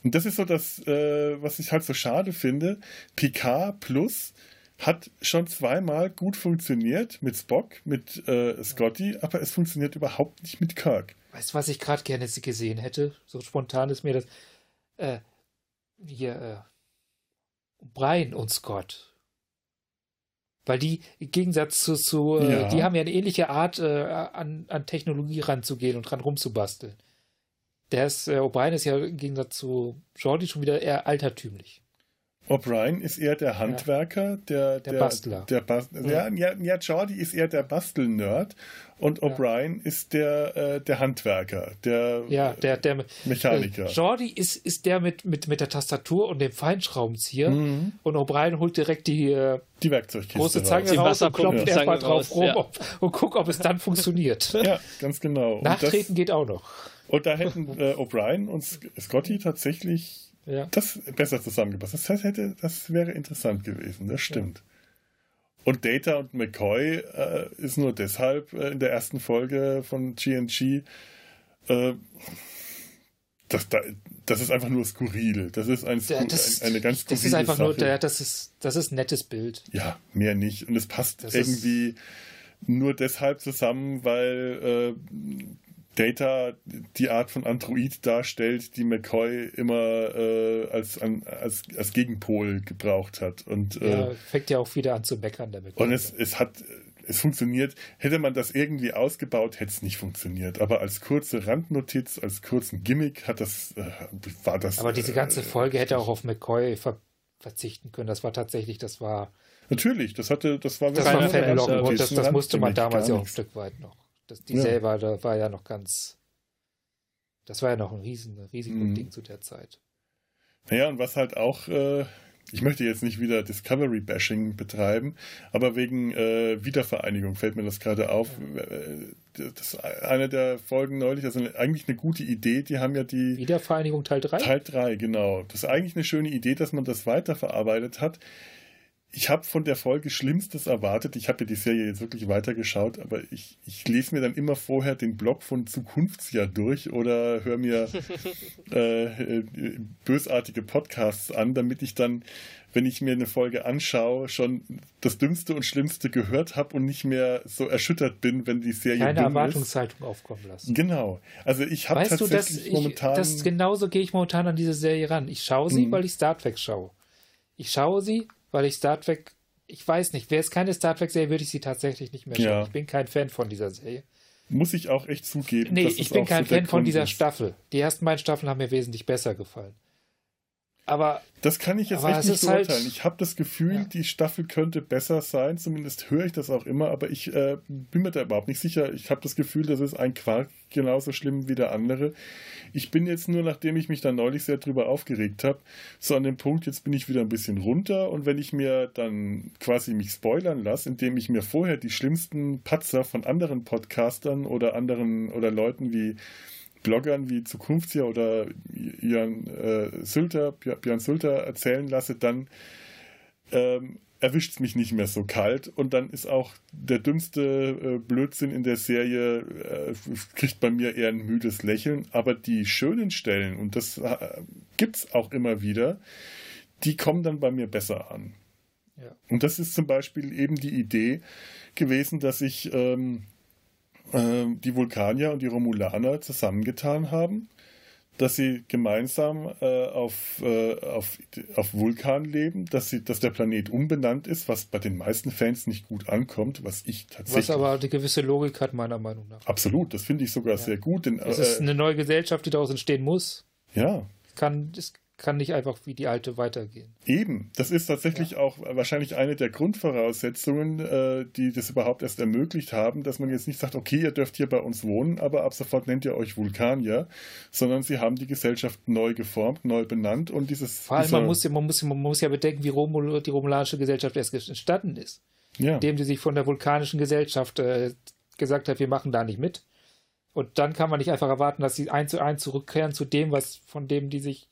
Und das ist so das, äh, was ich halt so schade finde. Picard Plus hat schon zweimal gut funktioniert mit Spock, mit äh, Scotty, aber es funktioniert überhaupt nicht mit Kirk. Weißt du, was ich gerade gerne gesehen hätte? So spontan ist mir das. Äh, hier, äh, Brian und Scott. Weil die im Gegensatz zu, zu äh, ja. die haben ja eine ähnliche Art, äh, an, an Technologie ranzugehen und dran rumzubasteln. Der ist, äh, O'Brien ist ja im Gegensatz zu Jordi schon wieder eher altertümlich. O'Brien ist eher der Handwerker, der, der, der Bastler. Der Bast ja. Ja, ja, Jordi ist eher der Bastelnerd und O'Brien ja. ist der, äh, der Handwerker, der, ja, der, der Mechaniker. Äh, Jordi ist, ist der mit, mit, mit der Tastatur und dem Feinschraubenzieher mhm. und O'Brien holt direkt die, äh, die Werkzeughkiste große Zange die raus und klopft ja. erstmal drauf rum ob, und guckt, ob es dann funktioniert. Ja, ganz genau. Nachtreten das, geht auch noch. Und da hätten äh, O'Brien und Scotty tatsächlich ja. Das besser zusammengepasst. Das hätte, das wäre interessant gewesen, das stimmt. Ja. Und Data und McCoy äh, ist nur deshalb äh, in der ersten Folge von GNG. Äh, das, das ist einfach nur skurril. Das ist ein, ja, das, eine ganz skurrile Das ist einfach Sache. nur, der, das ist, das ist ein nettes Bild. Ja, mehr nicht. Und es passt das irgendwie nur deshalb zusammen, weil äh, Data die Art von Android darstellt, die McCoy immer äh, als, an, als, als Gegenpol gebraucht hat. Und, äh, ja, fängt ja auch wieder an zu meckern, der McCoy. Und es, es hat, es funktioniert. Hätte man das irgendwie ausgebaut, hätte es nicht funktioniert. Aber als kurze Randnotiz, als kurzen Gimmick hat das, äh, war das. Aber diese ganze äh, Folge hätte auch auf McCoy ver verzichten können. Das war tatsächlich, das war. Natürlich, das hatte, das war. Das war ein Fanlog das, das musste man damals ja auch ein Stück weit noch. Das, die ja. selber, da war ja noch ganz. Das war ja noch ein riesen Risikoding mhm. zu der Zeit. Naja, und was halt auch, äh, ich möchte jetzt nicht wieder Discovery-Bashing betreiben, aber wegen äh, Wiedervereinigung fällt mir das gerade auf. Ja. Äh, das ist eine der Folgen neulich, also eigentlich eine gute Idee, die haben ja die. Wiedervereinigung Teil 3? Teil 3, genau. Das ist eigentlich eine schöne Idee, dass man das weiterverarbeitet hat ich habe von der Folge Schlimmstes erwartet. Ich habe ja die Serie jetzt wirklich weitergeschaut, aber ich, ich lese mir dann immer vorher den Blog von Zukunftsjahr durch oder höre mir äh, bösartige Podcasts an, damit ich dann, wenn ich mir eine Folge anschaue, schon das Dümmste und Schlimmste gehört habe und nicht mehr so erschüttert bin, wenn die Serie Keine Erwartungshaltung ist. aufkommen lassen. Genau. Also ich habe tatsächlich du, dass ich, momentan... Das, genauso gehe ich momentan an diese Serie ran. Ich schaue sie, mhm. weil ich Star Trek schaue. Ich schaue sie, weil ich Star Trek, ich weiß nicht, wäre es keine Star Trek-Serie, würde ich sie tatsächlich nicht mehr schauen. Ja. Ich bin kein Fan von dieser Serie. Muss ich auch echt zugeben. Nee, ich bin kein so Fan von dieser ist. Staffel. Die ersten beiden Staffeln haben mir wesentlich besser gefallen. Aber das kann ich jetzt echt nicht halt- beurteilen. ich habe das Gefühl, Ja. die Staffel könnte besser sein. Zumindest höre ich das auch immer, aber ich äh, bin mir da überhaupt nicht sicher. Ich habe das Gefühl, das ist ein Quark genauso schlimm wie der andere. Ich bin jetzt nur, nachdem ich mich da neulich sehr drüber aufgeregt habe, so an dem Punkt, jetzt bin ich wieder ein bisschen runter und wenn ich mir dann quasi mich spoilern lasse, indem ich mir vorher die schlimmsten Patzer von anderen Podcastern oder anderen oder Leuten wie Bloggern wie Zukunftsjahr oder Jan äh, Sülter, Björn Sülter erzählen lasse, dann ähm, erwischt es mich nicht mehr so kalt und dann ist auch der dümmste äh, Blödsinn in der Serie, äh, kriegt bei mir eher ein müdes Lächeln, aber die schönen Stellen, und das äh, gibt es auch immer wieder, die kommen dann bei mir besser an. Ja. Und das ist zum Beispiel eben die Idee gewesen, dass ich ähm, ähm, die Vulkanier und die Romulaner zusammengetan haben, dass sie gemeinsam äh, auf, äh, auf, auf Vulkan leben, dass, sie, dass der Planet umbenannt ist, was bei den meisten Fans nicht gut ankommt, was ich tatsächlich. was aber eine gewisse Logik hat, meiner Meinung nach. Absolut, das finde ich sogar sehr gut. Denn, Es ist äh, eine neue Gesellschaft, die daraus entstehen muss. ja, kann, es kann nicht einfach wie die alte weitergehen. Eben, das ist tatsächlich auch wahrscheinlich eine der Grundvoraussetzungen, äh, die das überhaupt erst ermöglicht haben, dass man jetzt nicht sagt, okay, ihr dürft hier bei uns wohnen, aber ab sofort nennt ihr euch Vulkanier, sondern sie haben die Gesellschaft neu geformt, neu benannt und dieses. Vor allem, man muss, ja, man, muss, man muss ja bedenken, wie Romul, die romulanische Gesellschaft erst entstanden ist. ja, Indem sie sich von der vulkanischen Gesellschaft äh, gesagt hat, wir machen da nicht mit. Und dann kann man nicht einfach erwarten, dass sie eins zu eins zurückkehren zu dem, was von dem die sich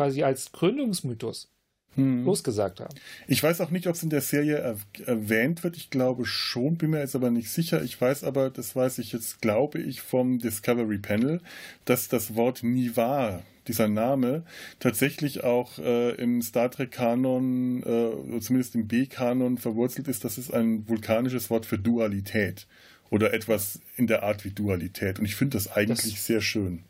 quasi als Gründungsmythos hm. losgesagt haben. Ich weiß auch nicht, ob es in der Serie er erwähnt wird. Ich glaube schon, bin mir jetzt aber nicht sicher. Ich weiß aber, das weiß ich jetzt, glaube ich, vom Discovery Panel, dass das Wort Nivar, dieser Name, tatsächlich auch äh, im Star Trek-Kanon, äh, zumindest im B-Kanon verwurzelt ist. Das ist ein vulkanisches Wort für Dualität. Oder etwas in der Art wie Dualität. Und ich finde das eigentlich Das- sehr schön.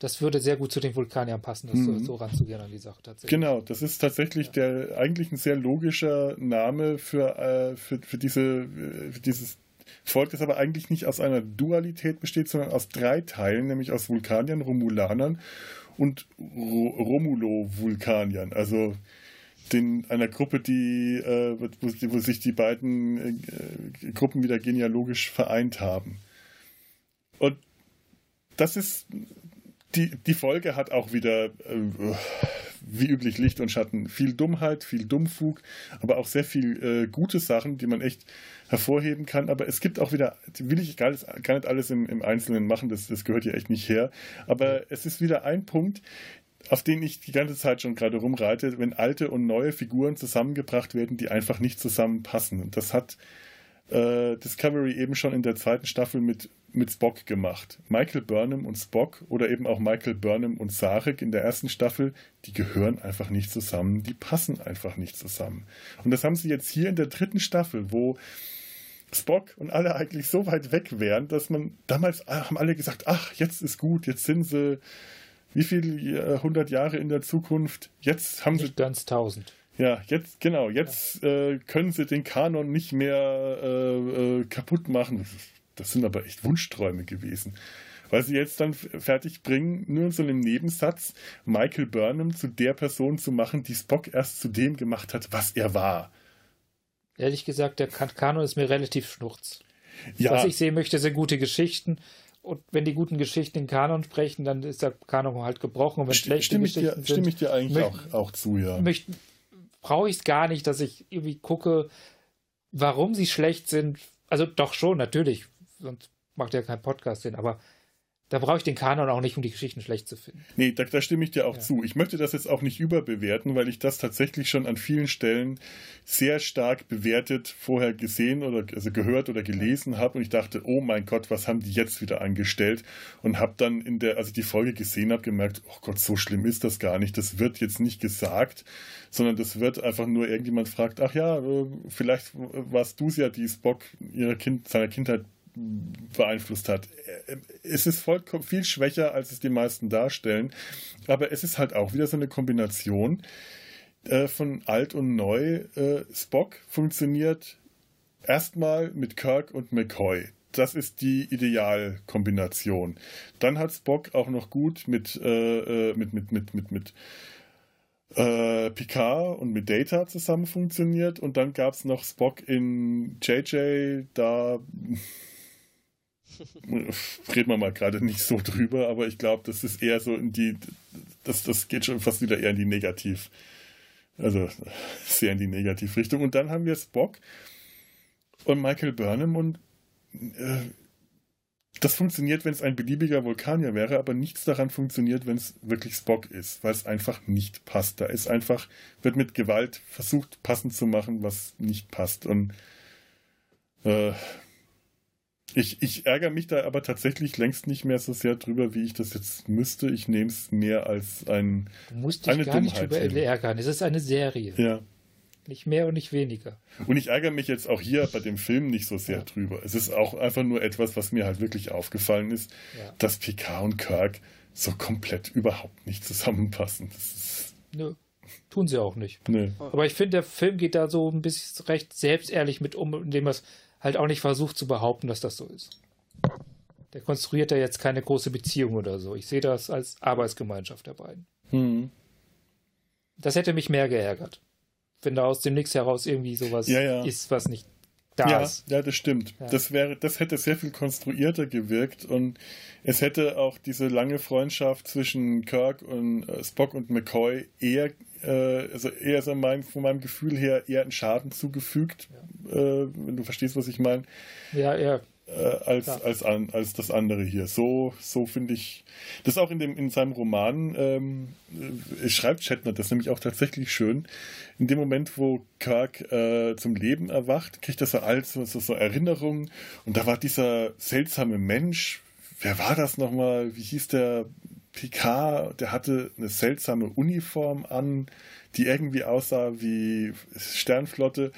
Das würde sehr gut zu den Vulkaniern passen, das so, Mhm. so ranzugehen an die Sache tatsächlich. Genau, das ist tatsächlich der eigentlich ein sehr logischer Name für, äh, für, für, diese, äh, für dieses Volk, das aber eigentlich nicht aus einer Dualität besteht, sondern aus drei Teilen, nämlich aus Vulkaniern, Romulanern und Ro Romulo-Vulkaniern. Also den, einer Gruppe, die, äh, wo, wo sich die beiden äh, Gruppen wieder genealogisch vereint haben. Und das ist die, die Folge hat auch wieder, äh, wie üblich, Licht und Schatten. Viel Dummheit, viel Dummfug, aber auch sehr viel äh, gute Sachen, die man echt hervorheben kann. Aber es gibt auch wieder, will ich gar nicht, gar nicht alles im, im Einzelnen machen, das, das gehört ja echt nicht her. Aber es ist wieder ein Punkt, auf den ich die ganze Zeit schon gerade rumreite, wenn alte und neue Figuren zusammengebracht werden, die einfach nicht zusammenpassen. Und das hat äh, Discovery eben schon in der zweiten Staffel mit, mit Spock gemacht. Michael Burnham und Spock oder eben auch Michael Burnham und Sarek in der ersten Staffel, die gehören einfach nicht zusammen, die passen einfach nicht zusammen. Und das haben sie jetzt hier in der dritten Staffel, wo Spock und alle eigentlich so weit weg wären, dass man damals haben alle gesagt, ach, jetzt ist gut, jetzt sind sie wie viele hundert Jahre in der Zukunft, jetzt haben sie Nicht ganz tausend. ja, jetzt, genau, jetzt äh, können sie den Kanon nicht mehr äh, äh, kaputt machen. Das sind aber echt Wunschträume gewesen. Weil sie jetzt dann fertig bringen, nur in so einem Nebensatz Michael Burnham zu der Person zu machen, die Spock erst zu dem gemacht hat, was er war. Ehrlich gesagt, der Kan- Kanon ist mir relativ schnurz. Ja, Was ich sehen möchte, sind gute Geschichten. Und wenn die guten Geschichten den Kanon sprechen, dann ist der Kanon halt gebrochen. Und wenn st schlechte stimme ich dir, Geschichten stimme ich sind, dir eigentlich auch, auch zu, ja. brauche ich es gar nicht, dass ich irgendwie gucke, warum sie schlecht sind. Also doch schon, natürlich. Sonst macht ja kein Podcast Sinn. Aber da brauche ich den Kanon auch nicht, um die Geschichten schlecht zu finden. Nee, da, da stimme ich dir auch Ja. zu. Ich möchte das jetzt auch nicht überbewerten, weil ich das tatsächlich schon an vielen Stellen sehr stark bewertet vorher gesehen oder also gehört oder gelesen habe und ich dachte, oh mein Gott, was haben die jetzt wieder angestellt? Und habe dann in der, als ich die Folge gesehen habe, gemerkt, oh Gott, so schlimm ist das gar nicht. Das wird jetzt nicht gesagt, sondern das wird einfach nur irgendjemand fragt, ach ja, äh, vielleicht warst du es ja, die Spock ihrer kind, seiner Kindheit beeinflusst hat. Äh, Es ist vollkommen viel schwächer, als es die meisten darstellen, aber es ist halt auch wieder so eine Kombination äh, von alt und neu. Äh, Spock funktioniert erstmal mit Kirk und McCoy. Das ist die Idealkombination. Dann hat Spock auch noch gut mit, äh, mit, mit, mit, mit, mit äh, Picard und mit Data zusammen funktioniert und dann gab es noch Spock in JJ, da reden wir mal gerade nicht so drüber, aber ich glaube, das ist eher so in die, das, das geht schon fast wieder eher in die Negativ, also sehr in die Negativrichtung. Und dann haben wir Spock und Michael Burnham und äh, das funktioniert, wenn es ein beliebiger Vulkanier wäre, aber nichts daran funktioniert, wenn es wirklich Spock ist, weil es einfach nicht passt. Da ist einfach, wird mit Gewalt versucht, passend zu machen, was nicht passt. Und äh, ich, ich ärgere mich da aber tatsächlich längst nicht mehr so sehr drüber, wie ich das jetzt müsste. Ich nehme es mehr als ein. Du musst dich gar Dummheit nicht drüber ärgern. Es ist eine Serie. Ja. Nicht mehr und nicht weniger. Und ich ärgere mich jetzt auch hier bei dem Film nicht so sehr ja. drüber. Es ist auch einfach nur etwas, was mir halt wirklich aufgefallen ist, ja. dass Picard und Kirk so komplett überhaupt nicht zusammenpassen. Nö, tun sie auch nicht. Nö. Aber ich finde, der Film geht da so ein bisschen recht selbstehrlich mit um, indem er es halt auch nicht versucht zu behaupten, dass das so ist. Der konstruiert da jetzt keine große Beziehung oder so. Ich sehe das als Arbeitsgemeinschaft der beiden. Hm. Das hätte mich mehr geärgert wenn da aus dem Nix heraus irgendwie sowas ja, ja. ist, was nicht ja, ist. Ja, das stimmt. Ja. Das wäre, das hätte sehr viel konstruierter gewirkt und es hätte auch diese lange Freundschaft zwischen Kirk und äh, Spock und McCoy eher, äh, also eher so mein, von meinem Gefühl her eher einen Schaden zugefügt, ja. äh, wenn du verstehst, was ich meine. Ja, eher äh, als, als, an, als das andere hier. So, so finde ich. Das auch in, dem, in seinem Roman ähm, äh, schreibt Shatner das nämlich auch tatsächlich schön. In dem Moment, wo Kirk äh, zum Leben erwacht, kriegt er so als so, so Erinnerungen. Und da war dieser seltsame Mensch. Wer war das nochmal? Wie hieß der? Picard, der hatte eine seltsame Uniform an, die irgendwie aussah wie Sternflotte.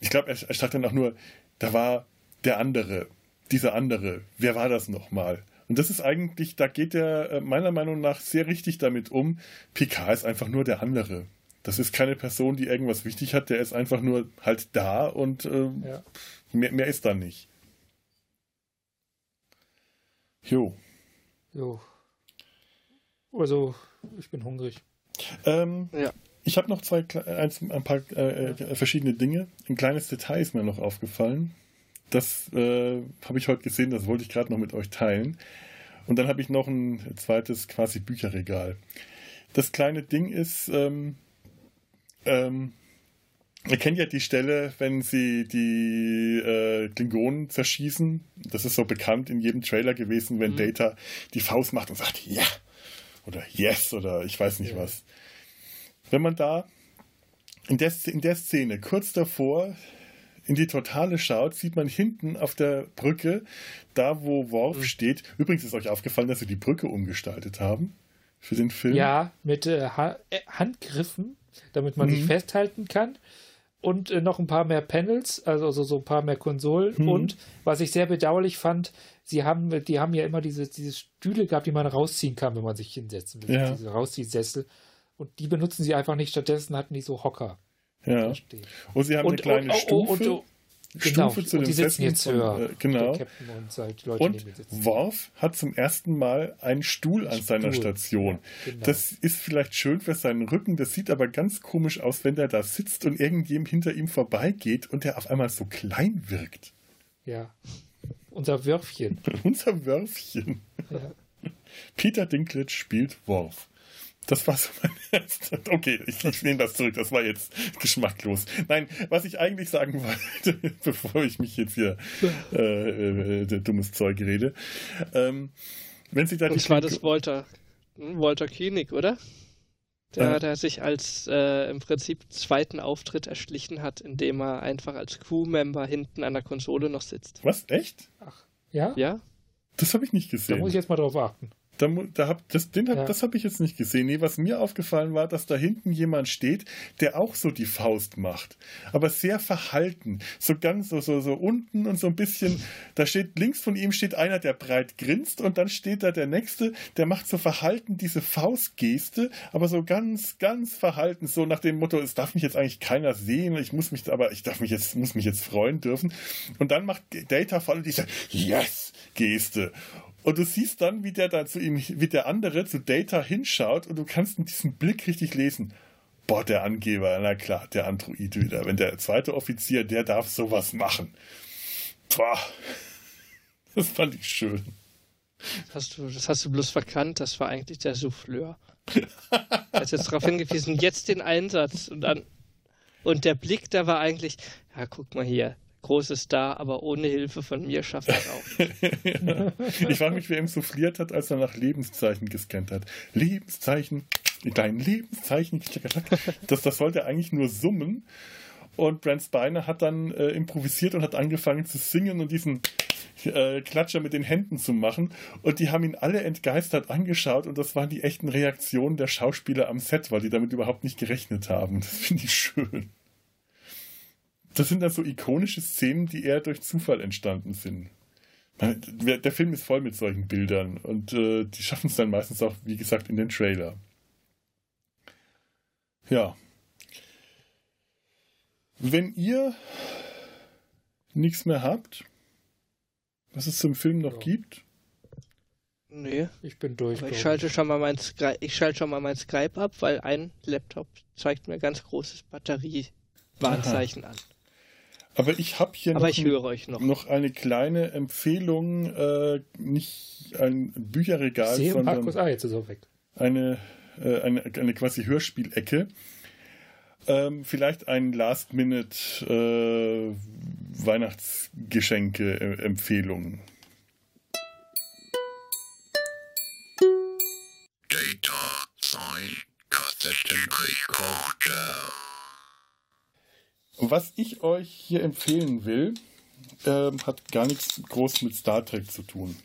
Ich glaube, er, er sagt dann auch nur, da war der andere, dieser andere, wer war das nochmal? Und das ist eigentlich, da geht er äh, meiner Meinung nach sehr richtig damit um. Picard ist einfach nur der andere. Das ist keine Person, die irgendwas wichtig hat, der ist einfach nur halt da und äh, ja. mehr, mehr ist da nicht. Jo. Jo. Also, ich bin hungrig. Ähm, ja. Ich habe noch zwei, ein, ein paar äh, äh, verschiedene Dinge. Ein kleines Detail ist mir noch aufgefallen. Das äh, habe ich heute gesehen, das wollte ich gerade noch mit euch teilen. Und dann habe ich noch ein zweites quasi Bücherregal. Das kleine Ding ist, ähm, ähm, Ihr kennt ja die Stelle, wenn sie die äh, Klingonen zerschießen. Das ist so bekannt in jedem Trailer gewesen, wenn mhm. Data die Faust macht und sagt ja oder yes oder ich weiß nicht ja. was. Wenn man da in der, in der Szene kurz davor in die Totale schaut, sieht man hinten auf der Brücke, da wo Worf mhm. steht. Übrigens ist euch aufgefallen, dass sie die Brücke umgestaltet haben für den Film. Ja, mit äh, ha äh, Handgriffen, damit man mhm. sich festhalten kann. Und äh, noch ein paar mehr Panels, also, also so ein paar mehr Konsolen. Mhm. Und was ich sehr bedauerlich fand, sie haben, die haben ja immer diese, diese Stühle gehabt, die man rausziehen kann, wenn man sich hinsetzen will. Ja. Diese Rausziehsessel. Und die benutzen sie einfach nicht. Stattdessen hatten die so Hocker. Ja. Und oh, sie haben und, eine kleine und, Stufe. Und, und, Genau, Stufe zu und die sitzen jetzt höher. Äh, genau. Halt und Worf hat zum ersten Mal einen Stuhl an Stuhl. seiner Station. Ja, genau. Das ist vielleicht schön für seinen Rücken, das sieht aber ganz komisch aus, wenn der da sitzt und irgendjemand hinter ihm vorbeigeht und der auf einmal so klein wirkt. Ja. Unser Wörfchen. Unser Wörfchen. Ja. Peter Dinklage spielt Worf. Das war so mein erster. Okay, ich, ich nehme das zurück. Das war jetzt geschmacklos. Nein, was ich eigentlich sagen wollte, bevor ich mich jetzt hier äh, äh, dummes Zeug rede. Ähm, wenn Sie da Und zwar das Walter, Walter Koenig, oder? Der, äh, der sich als äh, im Prinzip zweiten Auftritt erschlichen hat, indem er einfach als Crewmember hinten an der Konsole noch sitzt. Was? Echt? Ach, ja? Ja. Das habe ich nicht gesehen. Da muss ich jetzt mal drauf achten. Da, da hab, das den ja. das habe ich jetzt nicht gesehen. Nee, was mir aufgefallen war, dass da hinten jemand steht, der auch so die Faust macht. Aber sehr verhalten. So ganz so, so, so unten und so ein bisschen. Da steht, links von ihm steht einer, der breit grinst und dann steht da der nächste, der macht so verhalten diese Faustgeste, aber so ganz, ganz verhalten. So nach dem Motto, es darf mich jetzt eigentlich keiner sehen, ich muss mich, aber ich darf mich jetzt, muss mich jetzt freuen dürfen. Und dann macht Data vor allem diese Yes! Und du siehst dann, wie der da zu ihm, wie der andere zu Data hinschaut und du kannst in diesem Blick richtig lesen. Boah, der Angeber, na klar, der Android wieder. Wenn der zweite Offizier, der darf sowas machen. Boah, das fand ich schön. Das hast du, das hast du bloß verkannt, das war eigentlich der Souffleur. Er hat jetzt darauf hingewiesen, jetzt den Einsatz und dann. Und der Blick, da war eigentlich, ja, guck mal hier, großes Star, aber ohne Hilfe von mir schafft er auch. Ich frage mich, wer ihm souffliert hat, als er nach Lebenszeichen gescannt hat. Lebenszeichen, dein Lebenszeichen. Das, das sollte eigentlich nur summen. Und Brent Spiner hat dann äh, improvisiert und hat angefangen zu singen und diesen äh, Klatscher mit den Händen zu machen. Und die haben ihn alle entgeistert angeschaut und das waren die echten Reaktionen der Schauspieler am Set, weil die damit überhaupt nicht gerechnet haben. Das finde ich schön. Das sind dann so ikonische Szenen, die eher durch Zufall entstanden sind. Der Film ist voll mit solchen Bildern und äh, die schaffen es dann meistens auch, wie gesagt, in den Trailer. Ja, wenn ihr nichts mehr habt, was es zum Film noch ja. gibt. Nee. Ich bin durch. ich schalte, schon mal mein Skype, ich schalte schon mal mein Skype ab, weil ein Laptop zeigt mir ganz großes Batterie-Warnzeichen an. Aber ich habe hier noch, noch. noch, eine kleine Empfehlung, äh, nicht ein Bücherregal, Sehe sondern Markus, ah, jetzt ist er weg. Eine, äh, eine, eine quasi Hörspielecke. Ähm, vielleicht ein Last-Minute äh, Weihnachtsgeschenke-Empfehlung. Data Sign Kassettenrekorder. Was ich euch hier empfehlen will, ähm, hat gar nichts groß mit Star Trek zu tun.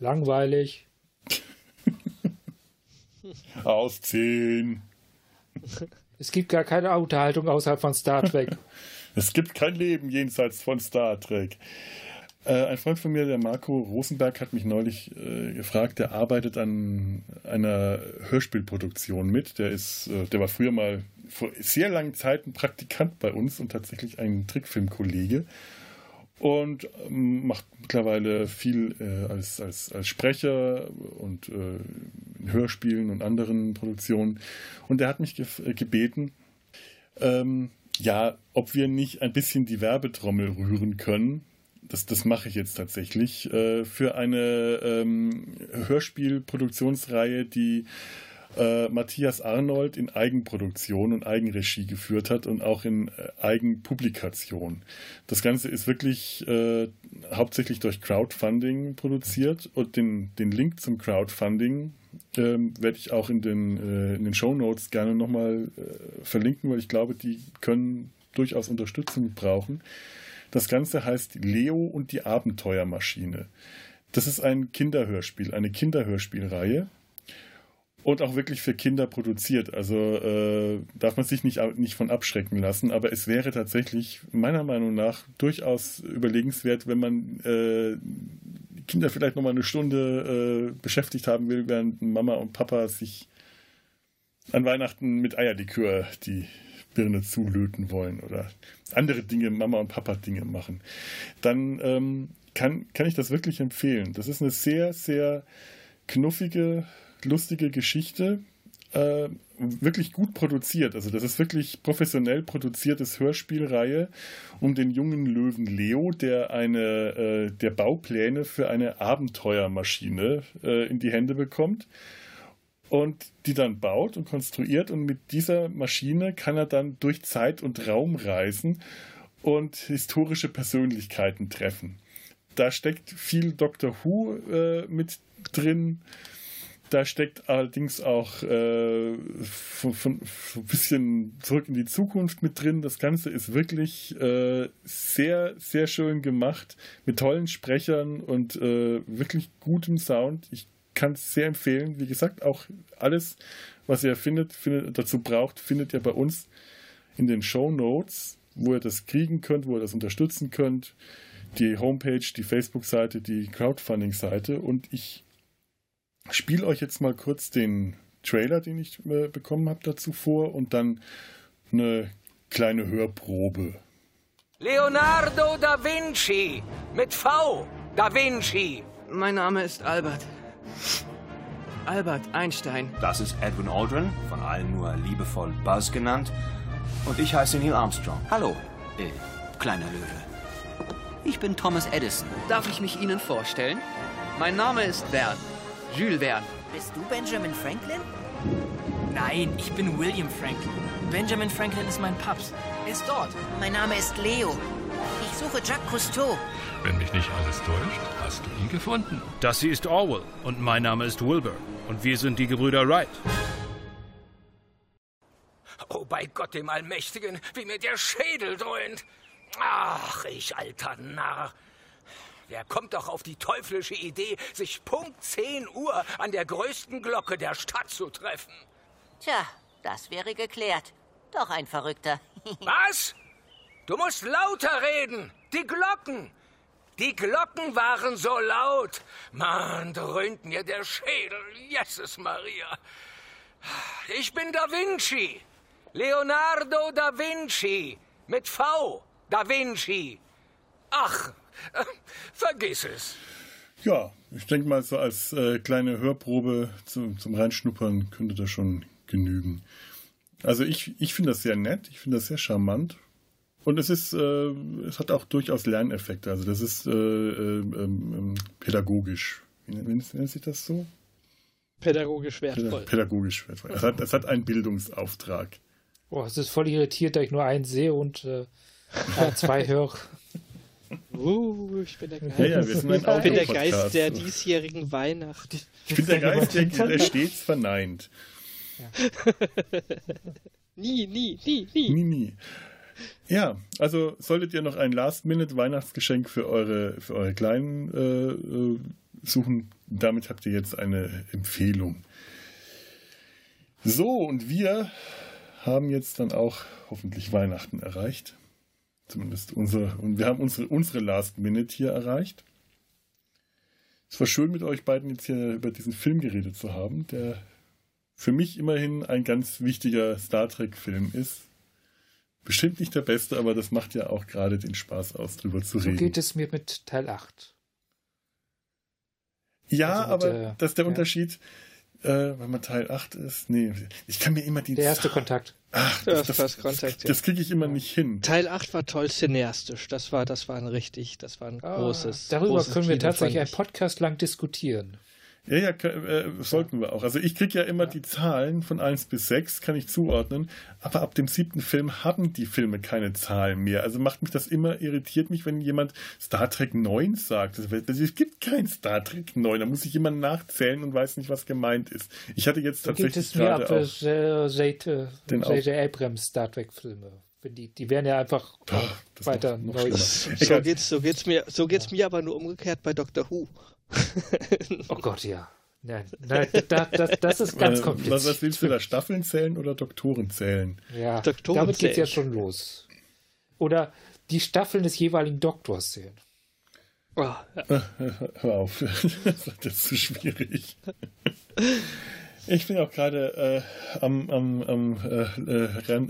Langweilig. Aus 10. Es gibt gar keine Unterhaltung außerhalb von Star Trek. es gibt kein Leben jenseits von Star Trek. Äh, ein Freund von mir, der Marco Rosenberg, hat mich neulich äh, gefragt, der arbeitet an einer Hörspielproduktion mit. Der ist, äh, der war früher mal vor sehr langen Zeiten Praktikant bei uns und tatsächlich ein Trickfilmkollege und ähm, macht mittlerweile viel äh, als, als, als Sprecher und äh, in Hörspielen und anderen Produktionen. Und er hat mich ge äh, gebeten, ähm, ja, ob wir nicht ein bisschen die Werbetrommel rühren können. Das, das mache ich jetzt tatsächlich äh, für eine ähm, Hörspielproduktionsreihe, die äh, Matthias Arnold in Eigenproduktion und Eigenregie geführt hat und auch in äh, Eigenpublikation. Das Ganze ist wirklich äh, hauptsächlich durch Crowdfunding produziert und den, den Link zum Crowdfunding ähm, werde ich auch in den, äh, in den Show Notes gerne nochmal äh, verlinken, weil ich glaube, die können durchaus Unterstützung brauchen. Das Ganze heißt Leo und die Abenteuermaschine. Das ist ein Kinderhörspiel, eine Kinderhörspielreihe und auch wirklich für Kinder produziert. Also äh, darf man sich nicht, nicht von abschrecken lassen. Aber es wäre tatsächlich meiner Meinung nach durchaus überlegenswert, wenn man äh, Kinder vielleicht nochmal eine Stunde äh, beschäftigt haben will, während Mama und Papa sich an Weihnachten mit Eierlikör die Birne zulöten wollen oder andere Dinge, Mama und Papa Dinge machen. Dann ähm, kann, kann ich das wirklich empfehlen. Das ist eine sehr, sehr knuffige lustige Geschichte. Äh, wirklich gut produziert. Also das ist wirklich professionell produziertes Hörspielreihe um den jungen Löwen Leo, der eine äh, der Baupläne für eine Abenteuermaschine äh, in die Hände bekommt und die dann baut und konstruiert und mit dieser Maschine kann er dann durch Zeit und Raum reisen und historische Persönlichkeiten treffen. Da steckt viel Doctor Who äh, mit drin da steckt allerdings auch äh, von, von, ein bisschen zurück in die Zukunft mit drin. Das Ganze ist wirklich äh, sehr, sehr schön gemacht, mit tollen Sprechern und äh, wirklich gutem Sound. Ich kann es sehr empfehlen. Wie gesagt, auch alles, was ihr findet, findet, dazu braucht, findet ihr bei uns in den Show Notes, wo ihr das kriegen könnt, wo ihr das unterstützen könnt. Die Homepage, die Facebook-Seite, die Crowdfunding-Seite und ich spiele euch jetzt mal kurz den Trailer, den ich äh, bekommen habe, dazu vor und dann eine kleine Hörprobe. Leonardo da Vinci mit V. Da Vinci. Mein Name ist Albert. Albert Einstein. Das ist Edwin Aldrin, von allen nur liebevoll Buzz genannt. Und ich heiße Neil Armstrong. Hallo, äh, kleiner Löwe. Ich bin Thomas Edison. Darf ich mich Ihnen vorstellen? Mein Name ist Verne. Jules Verne. Bist du Benjamin Franklin? Nein, ich bin William Franklin. Benjamin Franklin ist mein Paps. Er ist dort. Mein Name ist Leo. Ich suche Jacques Cousteau. Wenn mich nicht alles täuscht, hast du ihn gefunden. Das hier ist Orwell und mein Name ist Wilbur. Und wir sind die Gebrüder Wright. Oh, bei Gott dem Allmächtigen, wie mir der Schädel dröhnt. Ach, ich alter Narr. Wer kommt doch auf die teuflische Idee, sich Punkt 10 Uhr an der größten Glocke der Stadt zu treffen? Tja, das wäre geklärt. Doch ein Verrückter. Was? Du musst lauter reden. Die Glocken. Die Glocken waren so laut. Man dröhnt mir der Schädel. Jesus Maria. Ich bin Da Vinci. Leonardo da Vinci. Mit V. Da Vinci. Ach, vergiss es. Ja, ich denke mal, so als äh, kleine Hörprobe zu, zum Reinschnuppern könnte das schon genügen. Also ich, ich finde das sehr nett, ich finde das sehr charmant. Und es ist, äh, es hat auch durchaus Lerneffekte. Also das ist äh, äh, ähm, pädagogisch. Wie nennt, nennt sich das so? Pädagogisch wertvoll. Pädagogisch wertvoll. Es hat, es hat einen Bildungsauftrag. Boah, es ist voll irritiert, da ich nur einen sehe und äh, zwei höre. Uh, ich bin der Geist, ja, ja, wir sind ein ich bin der Geist der diesjährigen Weihnacht. Ich bin der Geist, der, der stets verneint. Ja. nie, nie, nie, nie. Nie, nie. Ja, also solltet ihr noch ein Last-Minute-Weihnachtsgeschenk für eure, für eure Kleinen äh, äh, suchen, damit habt ihr jetzt eine Empfehlung. So, und wir haben jetzt dann auch hoffentlich Weihnachten erreicht. Zumindest unsere, und wir haben unsere, unsere Last Minute hier erreicht. Es war schön mit euch beiden jetzt hier über diesen Film geredet zu haben, der für mich immerhin ein ganz wichtiger Star Trek-Film ist. Bestimmt nicht der beste, aber das macht ja auch gerade den Spaß aus, drüber zu reden. So geht es mir mit Teil 8. Ja, also aber äh, das ist der ja. Unterschied, äh, wenn man Teil 8 ist. Nee, ich kann mir immer die. Der erste Kontakt. Ach, das, das, das, Kontakt, das kriege ich immer nicht hin. Teil 8 war toll cineastisch. Das war, das war ein richtig, das war ein ah, großes. Darüber großes können wir tatsächlich einen Podcast lang diskutieren. Ja, ja, äh, sollten wir auch. Also ich kriege ja immer ja. die Zahlen von 1 bis 6, kann ich zuordnen, aber ab dem siebten Film haben die Filme keine Zahlen mehr. Also macht mich das immer, irritiert mich, wenn jemand Star Trek 9 sagt. Also, es gibt kein Star Trek 9, da muss ich immer nachzählen und weiß nicht, was gemeint ist. Ich hatte jetzt tatsächlich gerade auch J.J. Abrams Star Trek Filme. Die, die werden ja einfach oh, weiter neu. So geht's, so geht's mir, so geht's mir aber nur umgekehrt bei Doctor Who. Oh Gott, ja. Nein, nein das, das, das ist ganz kompliziert. Was, was, willst du da? Staffeln zählen oder Doktoren zählen? Ja, Doktoren damit geht es ja schon los. Oder die Staffeln des jeweiligen Doktors zählen. Oh, ja. Hör auf, das ist jetzt zu schwierig. Ich bin auch gerade äh, am, am, am äh,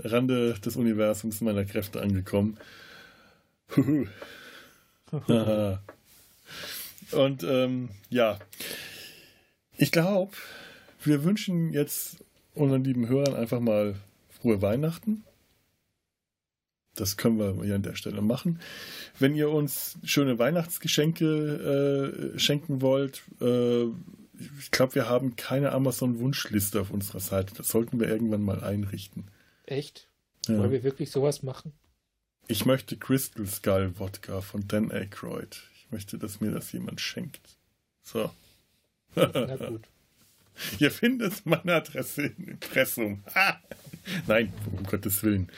Rande des Universums meiner Kräfte angekommen. Huhu. Und ähm, ja, ich glaube, wir wünschen jetzt unseren lieben Hörern einfach mal frohe Weihnachten. Das können wir hier an der Stelle machen. Wenn ihr uns schöne Weihnachtsgeschenke äh, schenken wollt, äh, ich glaube, wir haben keine Amazon-Wunschliste auf unserer Seite. Das sollten wir irgendwann mal einrichten. Echt? Ja. Wollen wir wirklich sowas machen? Ich möchte Crystal Skull Wodka von Dan Aykroyd. Ich möchte, dass mir das jemand schenkt. So. Na gut. Ihr findet meine Adresse im Impressum. Nein, um Gottes Willen.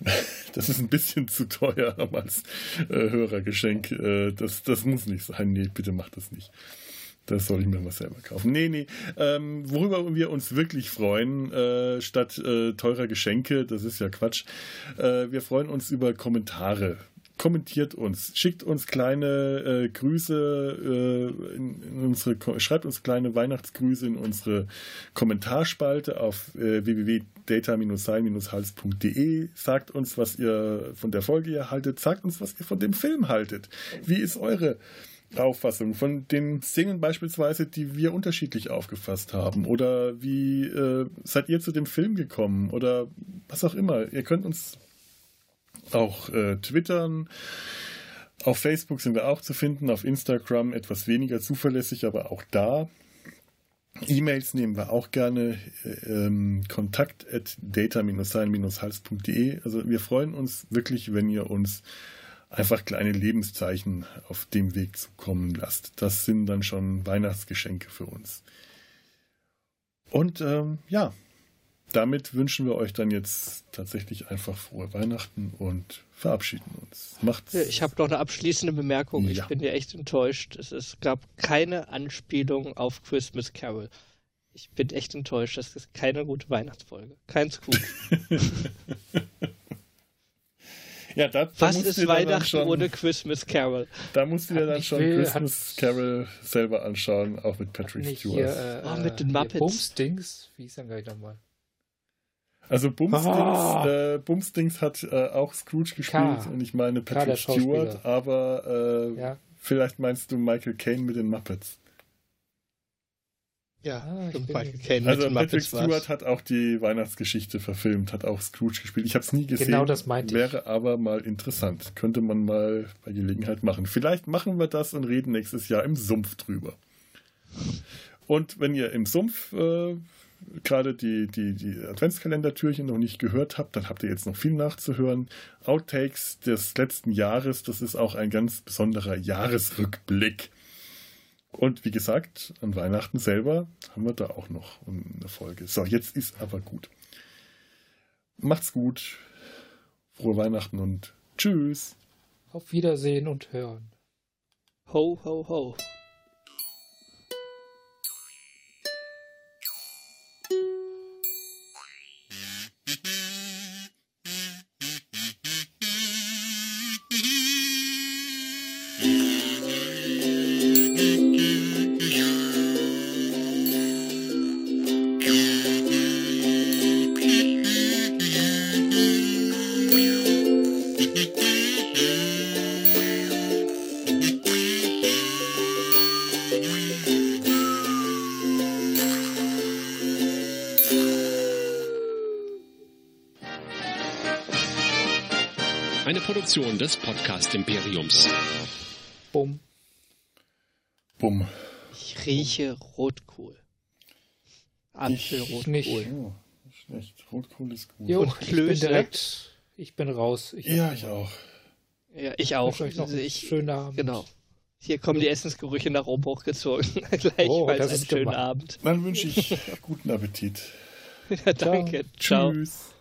Das ist ein bisschen zu teuer als äh, Hörergeschenk. Äh, das, das muss nicht sein. Nee, bitte macht das nicht. Das soll ich mir mal selber kaufen. Nee, nee. Ähm, worüber wir uns wirklich freuen, äh, statt äh, teurer Geschenke, das ist ja Quatsch, äh, wir freuen uns über Kommentare kommentiert uns, schickt uns kleine äh, Grüße äh, in, in, unsere, schreibt uns kleine Weihnachtsgrüße in unsere Kommentarspalte auf äh, www.data-sein-hals.de. Sagt uns, was ihr von der Folge hier haltet, sagt uns, was ihr von dem Film haltet. Wie ist eure Auffassung von den Szenen beispielsweise, die wir unterschiedlich aufgefasst haben? Oder wie äh, seid ihr zu dem Film gekommen? Oder was auch immer. Ihr könnt uns auch äh, twittern. Auf Facebook sind wir auch zu finden, auf Instagram etwas weniger zuverlässig, aber auch da. E-Mails nehmen wir auch gerne. Ähm, kontakt at data-sein-hals.de. Also wir freuen uns wirklich, wenn ihr uns einfach kleine Lebenszeichen auf dem Weg zukommen lasst. Das sind dann schon Weihnachtsgeschenke für uns. Und ähm, ja, damit wünschen wir euch dann jetzt tatsächlich einfach frohe Weihnachten und verabschieden uns. Macht's. Ich habe noch eine abschließende Bemerkung. Ja. Ich bin ja echt enttäuscht. Es, es gab keine Anspielung auf Christmas Carol. Ich bin echt enttäuscht. Das ist keine gute Weihnachtsfolge. Kein Scoop. Ja, da, da Was ist Weihnachten schon, ohne Christmas Carol? Da musst du dir dann schon will- Christmas Carol selber anschauen, auch mit Patrick Stewart. hier, äh, Oh, mit den hier Muppets. Bumsdings. Wie hieß er gleich nochmal? Also Bumsdings, Ah. äh, Bumsdings hat äh, auch Scrooge gespielt K. und ich meine K, Patrick Schauspieler. Stewart, aber äh, Ja. vielleicht meinst du Michael Caine mit den Muppets. Ja, Ah, ich Michael Caine Also mit den Patrick Muppets. Stewart hat auch die Weihnachtsgeschichte verfilmt, hat auch Scrooge gespielt. Ich habe es nie gesehen. Genau das meinte ich. Wäre aber mal interessant. Könnte man mal bei Gelegenheit machen. Vielleicht machen wir das und reden nächstes Jahr im Sumpf drüber. Und wenn ihr im Sumpf äh, gerade die, die, die Adventskalendertürchen noch nicht gehört habt, dann habt ihr jetzt noch viel nachzuhören. Outtakes des letzten Jahres, das ist auch ein ganz besonderer Jahresrückblick. Und wie gesagt, an Weihnachten selber haben wir da auch noch eine Folge. So, jetzt ist aber gut. Macht's gut. Frohe Weihnachten und tschüss. Auf Wiedersehen und hören. Ho, ho, ho. Produktion des Podcast Imperiums. Bumm. Bumm. Ich rieche Rotkohl. Apfelrotkohl. nicht. Oh, schlecht. Rotkohl ist gut. Jo, Und ich bin direkt. Ich bin raus. Ich Ja, ich auch. Ja, ich auch. wünsche euch noch einen ich, schönen Abend. Genau. Hier kommen die Essensgerüche nach oben hochgezogen. Gleichfalls Oh, das einen ist schönen gemein. Abend. Dann wünsche ich guten Appetit. Ja, danke. Ciao. Tschüss.